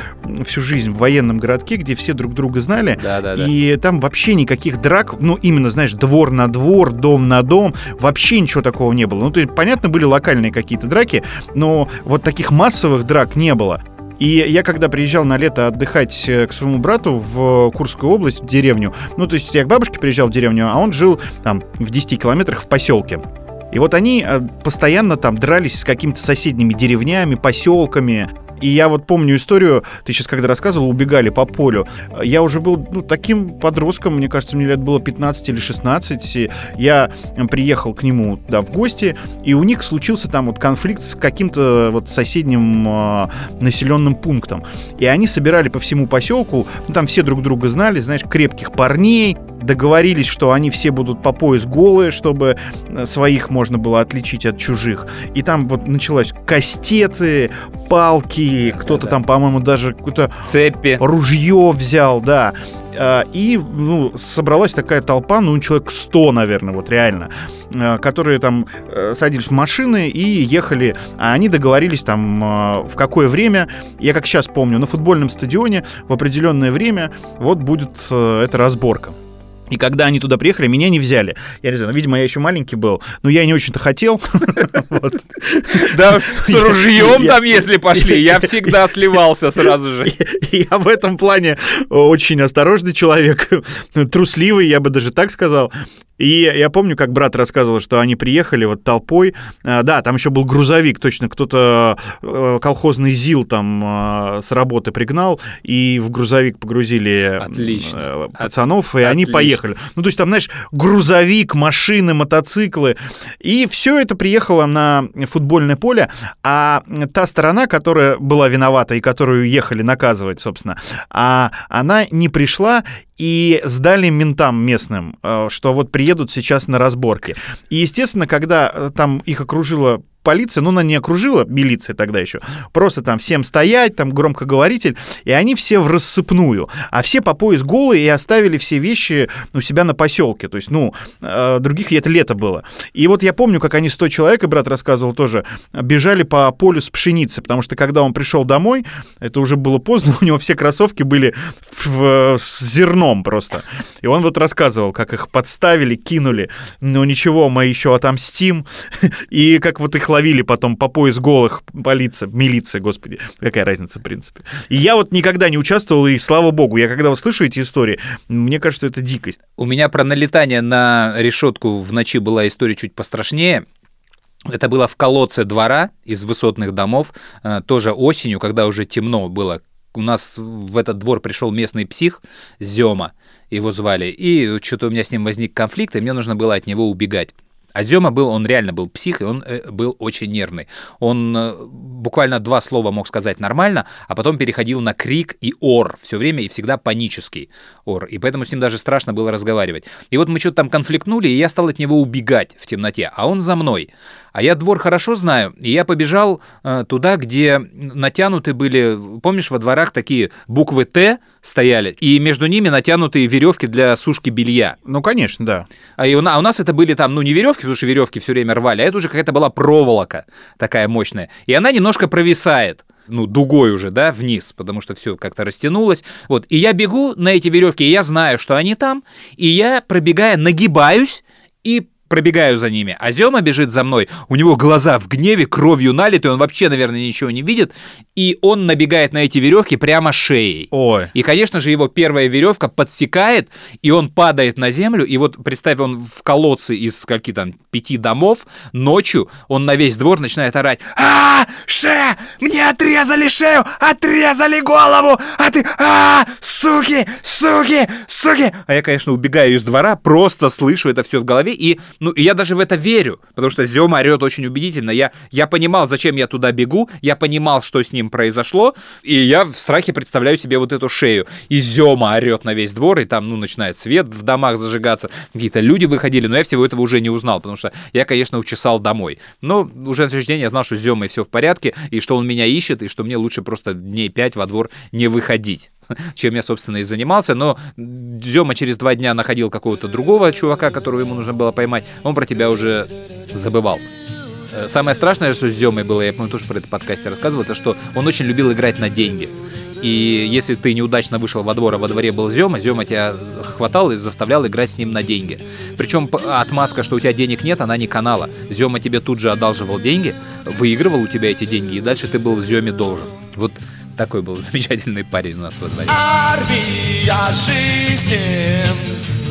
всю жизнь в военном городке, где все друг друга знали, да, да, да. и там вообще никаких драк, ну, именно, знаешь, двор на двор, дом на дом, вообще ничего такого не было. Ну, то есть, понятно, были локальные какие-то драки, но вот таких массовых драк не было. И я когда приезжал на лето отдыхать э, к своему брату в Курскую область, в деревню, ну, то есть я к бабушке приезжал в деревню, а он жил там в 10 километрах в поселке. И вот они э, постоянно там дрались с какими-то соседними деревнями, поселками, и я вот помню историю, ты сейчас когда рассказывал, убегали по полю. Я уже был ну, таким подростком, мне кажется, мне лет было 15 или 16. И я приехал к нему да, в гости, и у них случился там вот конфликт с каким-то вот соседним э, населенным пунктом. И они собирали по всему поселку, ну там все друг друга знали, знаешь, крепких парней, договорились, что они все будут по пояс голые, чтобы своих можно было отличить от чужих. И там вот началось кастеты, палки, да, кто-то да, там, по-моему, даже какое-то цепи, ружье взял, да. А, и ну, собралась такая толпа, ну, человек 100, наверное, вот реально, а, которые там э, садились в машины и ехали. А они договорились там в какое время, я как сейчас помню, на футбольном стадионе в определенное время вот будет э, эта разборка. И когда они туда приехали, меня не взяли. Я не знаю, ну, видимо, я еще маленький был, но я не очень-то хотел. Да, с ружьем там, если пошли, я всегда сливался сразу же. Я в этом плане очень осторожный человек, трусливый, я бы даже так сказал. И я помню, как брат рассказывал, что они приехали вот толпой. А, да, там еще был грузовик, точно кто-то э, колхозный ЗИЛ там а, с работы пригнал, и в грузовик погрузили Отлично. Э, пацанов, и Отлично. они поехали. Ну, то есть там, знаешь, грузовик, машины, мотоциклы. И все это приехало на футбольное поле, а та сторона, которая была виновата и которую ехали наказывать, собственно, а она не пришла и сдали ментам местным, э, что вот приедут сейчас на разборки. И, естественно, когда э, там их окружила полиция, ну, она не окружила, милиция тогда еще, просто там всем стоять, там громкоговоритель, и они все в рассыпную, а все по пояс голые и оставили все вещи у себя на поселке, то есть, ну, э, других это лето было. И вот я помню, как они 100 человек, и брат рассказывал тоже, бежали по полю с пшеницей, потому что когда он пришел домой, это уже было поздно, у него все кроссовки были в, с зерном просто. И он вот рассказывал, как их подставили, кинули, но ничего, мы еще отомстим, и как вот их ловили потом по пояс голых полиция, милиция, господи, какая разница в принципе. И я вот никогда не участвовал, и слава богу, я когда вот слышу эти истории, мне кажется, это дикость. У меня про налетание на решетку в ночи была история чуть пострашнее. Это было в колодце двора из высотных домов, э, тоже осенью, когда уже темно было. У нас в этот двор пришел местный псих Зема, его звали, и что-то у меня с ним возник конфликт, и мне нужно было от него убегать. А Зема был, он реально был псих, и он э, был очень нервный. Он э, буквально два слова мог сказать нормально, а потом переходил на крик и ор все время, и всегда панический ор. И поэтому с ним даже страшно было разговаривать. И вот мы что-то там конфликтнули, и я стал от него убегать в темноте, а он за мной. А я двор хорошо знаю, и я побежал э, туда, где натянуты были, помнишь, во дворах такие буквы Т стояли, и между ними натянутые веревки для сушки белья. Ну, конечно, да. А, и у, а у нас это были там, ну, не веревки, потому что веревки все время рвали, а это уже какая-то была проволока такая мощная. И она немножко провисает ну, дугой уже, да, вниз, потому что все как-то растянулось. Вот, и я бегу на эти веревки, и я знаю, что они там, и я, пробегая, нагибаюсь и пробегаю за ними, а Зема бежит за мной, у него глаза в гневе, кровью налиты, он вообще, наверное, ничего не видит, и он набегает на эти веревки прямо шеей. Ой. И, конечно же, его первая веревка подсекает, и он падает на землю, и вот представь, он в колодце из каких там пяти домов, ночью он на весь двор начинает орать а Ше! Мне отрезали шею! Отрезали голову! А ты... а Суки! Суки! Суки! А я, конечно, убегаю из двора, просто слышу это все в голове, и ну, и я даже в это верю, потому что Зема орет очень убедительно. Я, я понимал, зачем я туда бегу, я понимал, что с ним произошло, и я в страхе представляю себе вот эту шею. И Зема орет на весь двор, и там, ну, начинает свет в домах зажигаться, какие-то люди выходили, но я всего этого уже не узнал, потому что я, конечно, учесал домой. Но уже на следующий день я знал, что с Земой все в порядке, и что он меня ищет, и что мне лучше просто дней пять во двор не выходить. чем я, собственно, и занимался. Но Зема через два дня находил какого-то другого чувака, которого ему нужно было поймать. Он про тебя уже забывал. Э, самое страшное, что с Земой было, я, помню, тоже про это подкасте рассказывал, это что он очень любил играть на деньги. И если ты неудачно вышел во двор, а во дворе был Зема, Зема тебя хватал и заставлял играть с ним на деньги. Причем отмазка, что у тебя денег нет, она не канала. Зема тебе тут же одалживал деньги, выигрывал у тебя эти деньги, и дальше ты был Земе должен. Вот такой был замечательный парень у нас во дворе. Армия жизни,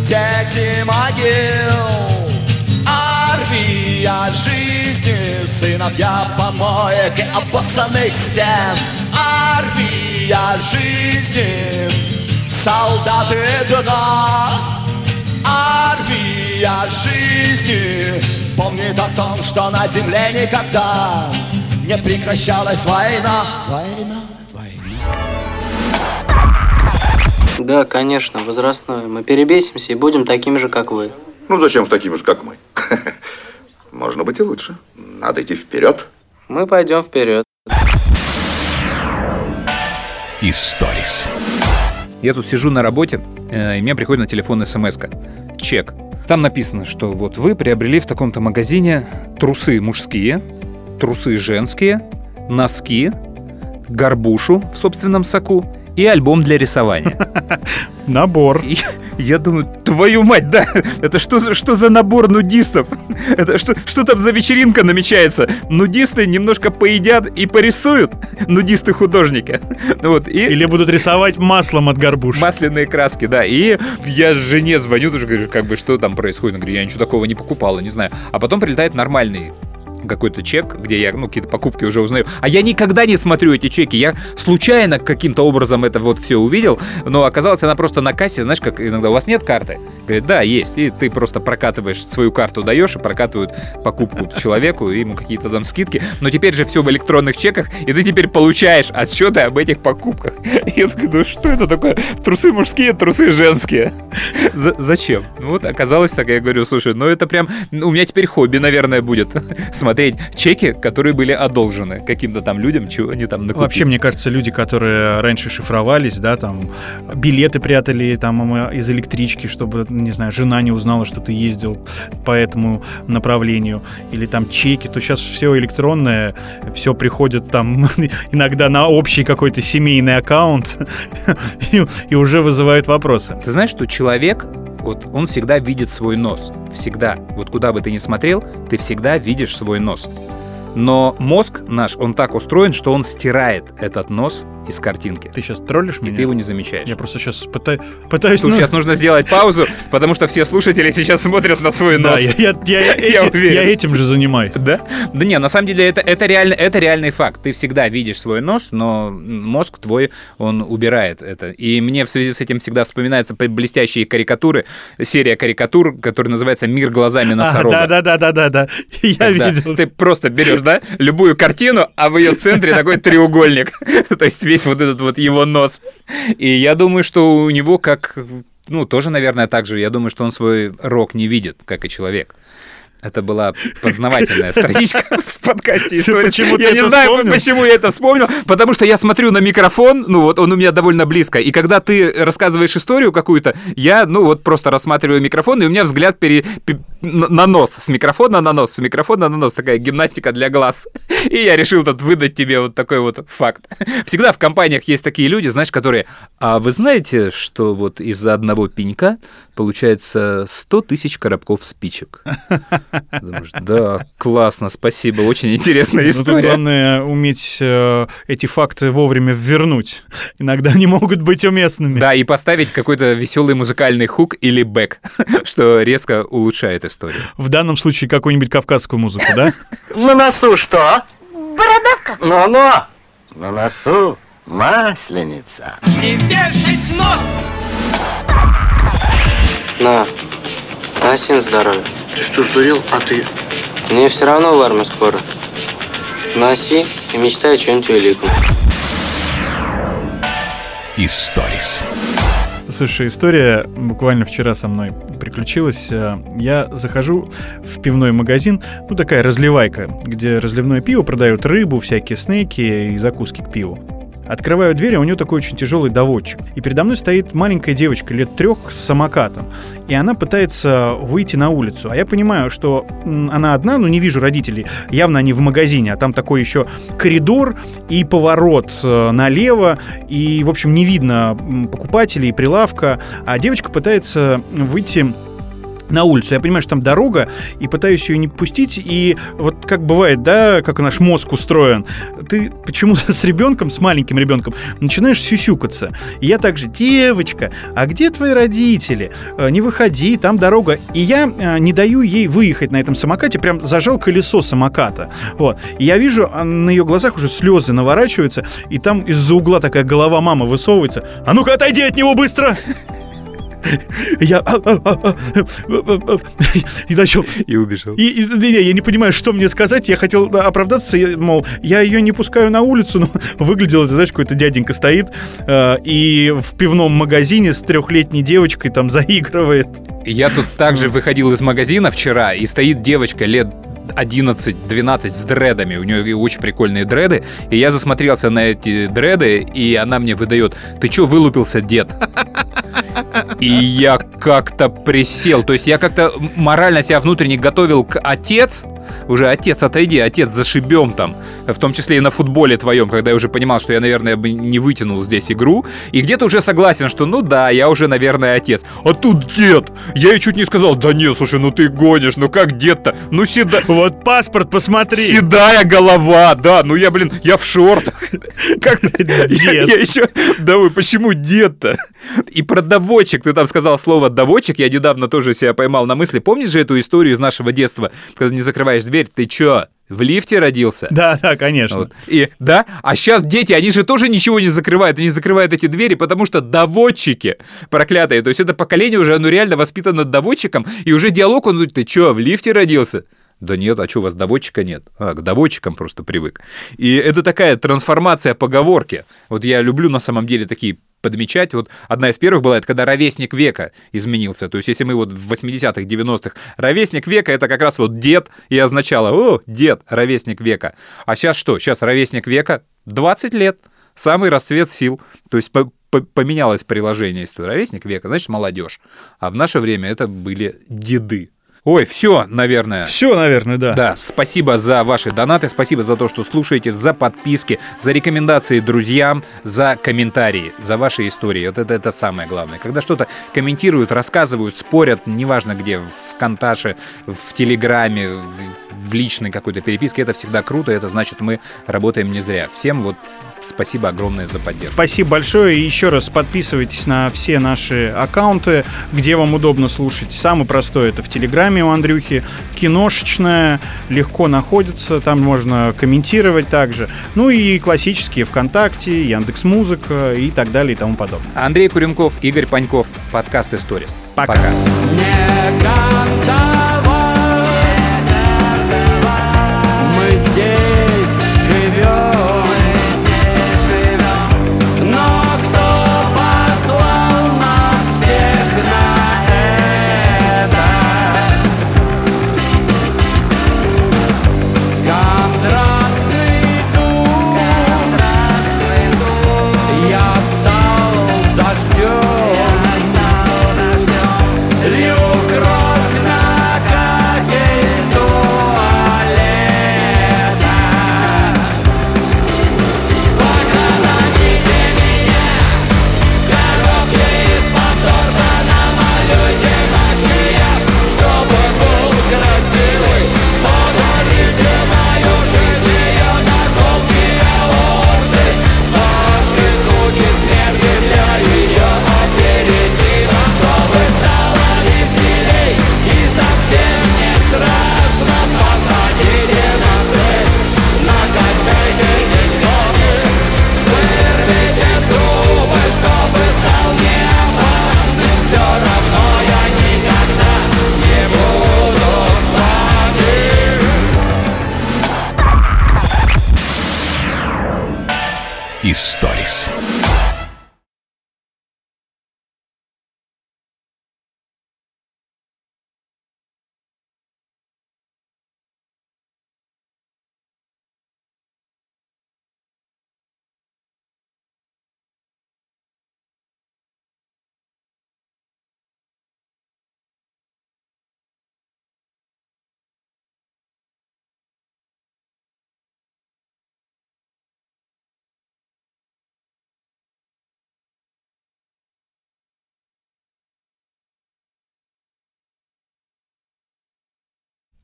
дети могил. Армия жизни, сыновья помоек и обоссанных стен. Армия жизни, солдаты дна. Армия жизни помнит о том, что на земле никогда не прекращалась война. Война. Да, конечно, возрастное. Мы перебесимся и будем такими же, как вы. Ну, зачем же такими же, как мы? Можно быть и лучше. Надо идти вперед. Мы пойдем вперед. Историс. Я тут сижу на работе, э, и мне приходит на телефон смс -ка. Чек. Там написано, что вот вы приобрели в таком-то магазине трусы мужские, трусы женские, носки, горбушу в собственном соку и альбом для рисования. Набор. И, я думаю, твою мать, да, это что, за что за набор нудистов? Это что, что там за вечеринка намечается? Нудисты немножко поедят и порисуют, нудисты-художники. Вот, и... Или будут рисовать маслом от горбуши. Масляные краски, да. И я жене звоню, тоже говорю, как бы, что там происходит? Я говорю, я ничего такого не покупала, не знаю. А потом прилетает нормальный какой-то чек, где я, ну, какие-то покупки уже узнаю. А я никогда не смотрю эти чеки. Я случайно каким-то образом это вот все увидел, но оказалось, она просто на кассе, знаешь, как иногда у вас нет карты? Говорит, да, есть. И ты просто прокатываешь свою карту, даешь, и прокатывают покупку человеку, и ему какие-то там скидки. Но теперь же все в электронных чеках, и ты теперь получаешь отчеты об этих покупках. И я такой, ну что это такое? Трусы мужские, трусы женские. За зачем? Вот оказалось так, я говорю, слушай, ну это прям, у меня теперь хобби, наверное, будет смотреть смотреть чеки, которые были одолжены каким-то там людям, чего они там накупили. Вообще, мне кажется, люди, которые раньше шифровались, да, там, билеты прятали там из электрички, чтобы, не знаю, жена не узнала, что ты ездил по этому направлению, или там чеки, то сейчас все электронное, все приходит там иногда на общий какой-то семейный аккаунт и, и уже вызывает вопросы. Ты знаешь, что человек вот он всегда видит свой нос. Всегда. Вот куда бы ты ни смотрел, ты всегда видишь свой нос. Но мозг наш, он так устроен, что он стирает этот нос из картинки. Ты сейчас троллишь И меня? ты его не замечаешь. Я просто сейчас пыта- пытаюсь... Тут ну, сейчас нужно сделать паузу, потому что все слушатели сейчас смотрят на свой Да, нос. я, я- я эти- уверен. я этим же занимаюсь. Да? Да не, на самом деле это, это, реально, это реальный факт. Ты всегда видишь свой нос, но мозг твой, он убирает это. И мне в связи с этим всегда вспоминаются блестящие карикатуры, серия карикатур, которая называется «Мир глазами носорога». Да-да-да-да-да. Я видел. Ты просто берешь, да, любую картину, а в ее центре такой треугольник. То есть весь вот этот вот его нос. И я думаю, что у него как... Ну, тоже, наверное, так же. Я думаю, что он свой рок не видит, как и человек. Это была познавательная страничка в подкасте ты Я не знаю, вспомнил? почему я это вспомнил, потому что я смотрю на микрофон, ну вот он у меня довольно близко, и когда ты рассказываешь историю какую-то, я, ну вот просто рассматриваю микрофон, и у меня взгляд пере- пе- на на нос, с микрофона на нос, с микрофона на нос, такая гимнастика для глаз. И я решил тут выдать тебе вот такой вот факт. Всегда в компаниях есть такие люди, знаешь, которые, а вы знаете, что вот из-за одного пенька получается 100 тысяч коробков спичек? Думаешь, да, классно, спасибо, очень интересная Ну, история. главное уметь э, эти факты вовремя вернуть. Иногда они могут быть уместными. Да, и поставить какой-то веселый музыкальный хук или бэк, что резко улучшает историю. В данном случае какую-нибудь кавказскую музыку, да? На носу что? Бородавка. Ну-ну, на носу масленица. Не вешать нос! На, носи на здоровье. Ты что, сдурел? А ты? Мне все равно в армию скоро. Носи и мечтай о чем-нибудь великом. Историс. Слушай, история буквально вчера со мной приключилась. Э, Я захожу в пивной магазин, ну такая разливайка, где разливное пиво продают, рыбу, всякие снеки и закуски к пиву. Открываю дверь, а у нее такой очень тяжелый доводчик. И передо мной стоит маленькая девочка лет трех с самокатом. И она пытается выйти на улицу. А я понимаю, что она одна, но не вижу родителей. Явно они в магазине, а там такой еще коридор и поворот э, налево. И, в общем, не видно покупателей, прилавка. А девочка пытается выйти на улицу. Я понимаю, что там дорога, и пытаюсь ее не пустить. И вот как бывает, да, как наш мозг устроен, ты почему-то с ребенком, с маленьким ребенком, начинаешь сюсюкаться. И я также, девочка, а где твои родители? Э, Не выходи, там дорога. И я э, не даю ей выехать на этом самокате, прям зажал колесо самоката. Вот. И я вижу, а на ее глазах уже слезы наворачиваются, и там из-за угла такая голова мамы высовывается. А ну-ка отойди от него быстро! Я... а, а, а, И начал... И убежал. И, и- не, я не понимаю, что мне сказать. Я хотел да, оправдаться, я, мол, я ее не пускаю на улицу, но выглядел это, знаешь, какой-то дяденька стоит э, и в пивном магазине с трехлетней девочкой там заигрывает. Я тут также выходил из магазина вчера, и стоит девочка лет 11-12 с дредами. У нее очень прикольные дреды. И я засмотрелся на эти дреды, и она мне выдает, ты чё вылупился, дед? И я как-то присел. То есть я как-то морально себя внутренне готовил к отец. Уже отец, отойди, отец, зашибем там. В том числе и на футболе твоем, когда я уже понимал, что я, наверное, бы не вытянул здесь игру. И где-то уже согласен, что ну да, я уже, наверное, отец. А тут дед! Я ей чуть не сказал, да нет, слушай, ну ты гонишь, ну как дед-то? Ну седа... Вот паспорт посмотри. Седая голова, да, ну я, блин, я в шортах. Как-то я, Дед. я еще... Да вы, почему дед-то? И про доводчик, ты там сказал слово доводчик, я недавно тоже себя поймал на мысли. Помнишь же эту историю из нашего детства, когда не закрываешь дверь, ты чё, в лифте родился? Да, да, конечно. Вот. И да, а сейчас дети, они же тоже ничего не закрывают, они закрывают эти двери, потому что доводчики проклятые. То есть это поколение уже, оно реально воспитано доводчиком, и уже диалог, он, ты чё, в лифте родился? Да нет, а что, у вас доводчика нет? А, к доводчикам просто привык. И это такая трансформация поговорки. Вот я люблю на самом деле такие подмечать. Вот одна из первых была, это когда ровесник века изменился. То есть если мы вот в 80-х, 90-х, ровесник века это как раз вот дед, и означало, о, дед, ровесник века. А сейчас что? Сейчас ровесник века 20 лет. Самый расцвет сил. То есть по- по- поменялось приложение. Если ровесник века, значит молодежь. А в наше время это были деды. Ой, все, наверное. Все, наверное, да. Да, спасибо за ваши донаты, спасибо за то, что слушаете, за подписки, за рекомендации друзьям, за комментарии, за ваши истории. Вот это, это самое главное. Когда что-то комментируют, рассказывают, спорят, неважно где, в Конташе, в Телеграме, в, в личной какой-то переписке, это всегда круто, это значит, мы работаем не зря. Всем вот Спасибо огромное за поддержку. Спасибо большое. И еще раз подписывайтесь на все наши аккаунты, где вам удобно слушать. Самый простой это в Телеграме у Андрюхи. Киношечная, легко находится, там можно комментировать также. Ну и классические ВКонтакте, Яндекс Музыка и так далее и тому подобное. Андрей Куренков, Игорь Паньков, подкаст Историс. Пока. Пока.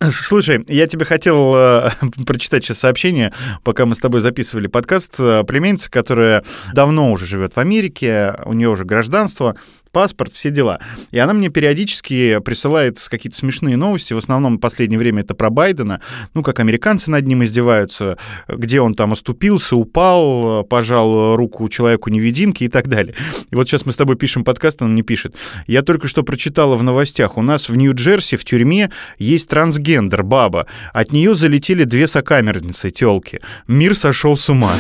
Слушай, я тебе хотел э, прочитать сейчас сообщение, пока мы с тобой записывали подкаст. Э, племянница, которая давно уже живет в Америке, у нее уже гражданство, паспорт, все дела. И она мне периодически присылает какие-то смешные новости. В основном в последнее время это про Байдена. Ну, как американцы над ним издеваются, где он там оступился, упал, пожал руку человеку-невидимке и так далее. И вот сейчас мы с тобой пишем подкаст, она мне пишет. Я только что прочитала в новостях. У нас в Нью-Джерси в тюрьме есть трансгендер, баба. От нее залетели две сокамерницы, телки. Мир сошел с ума.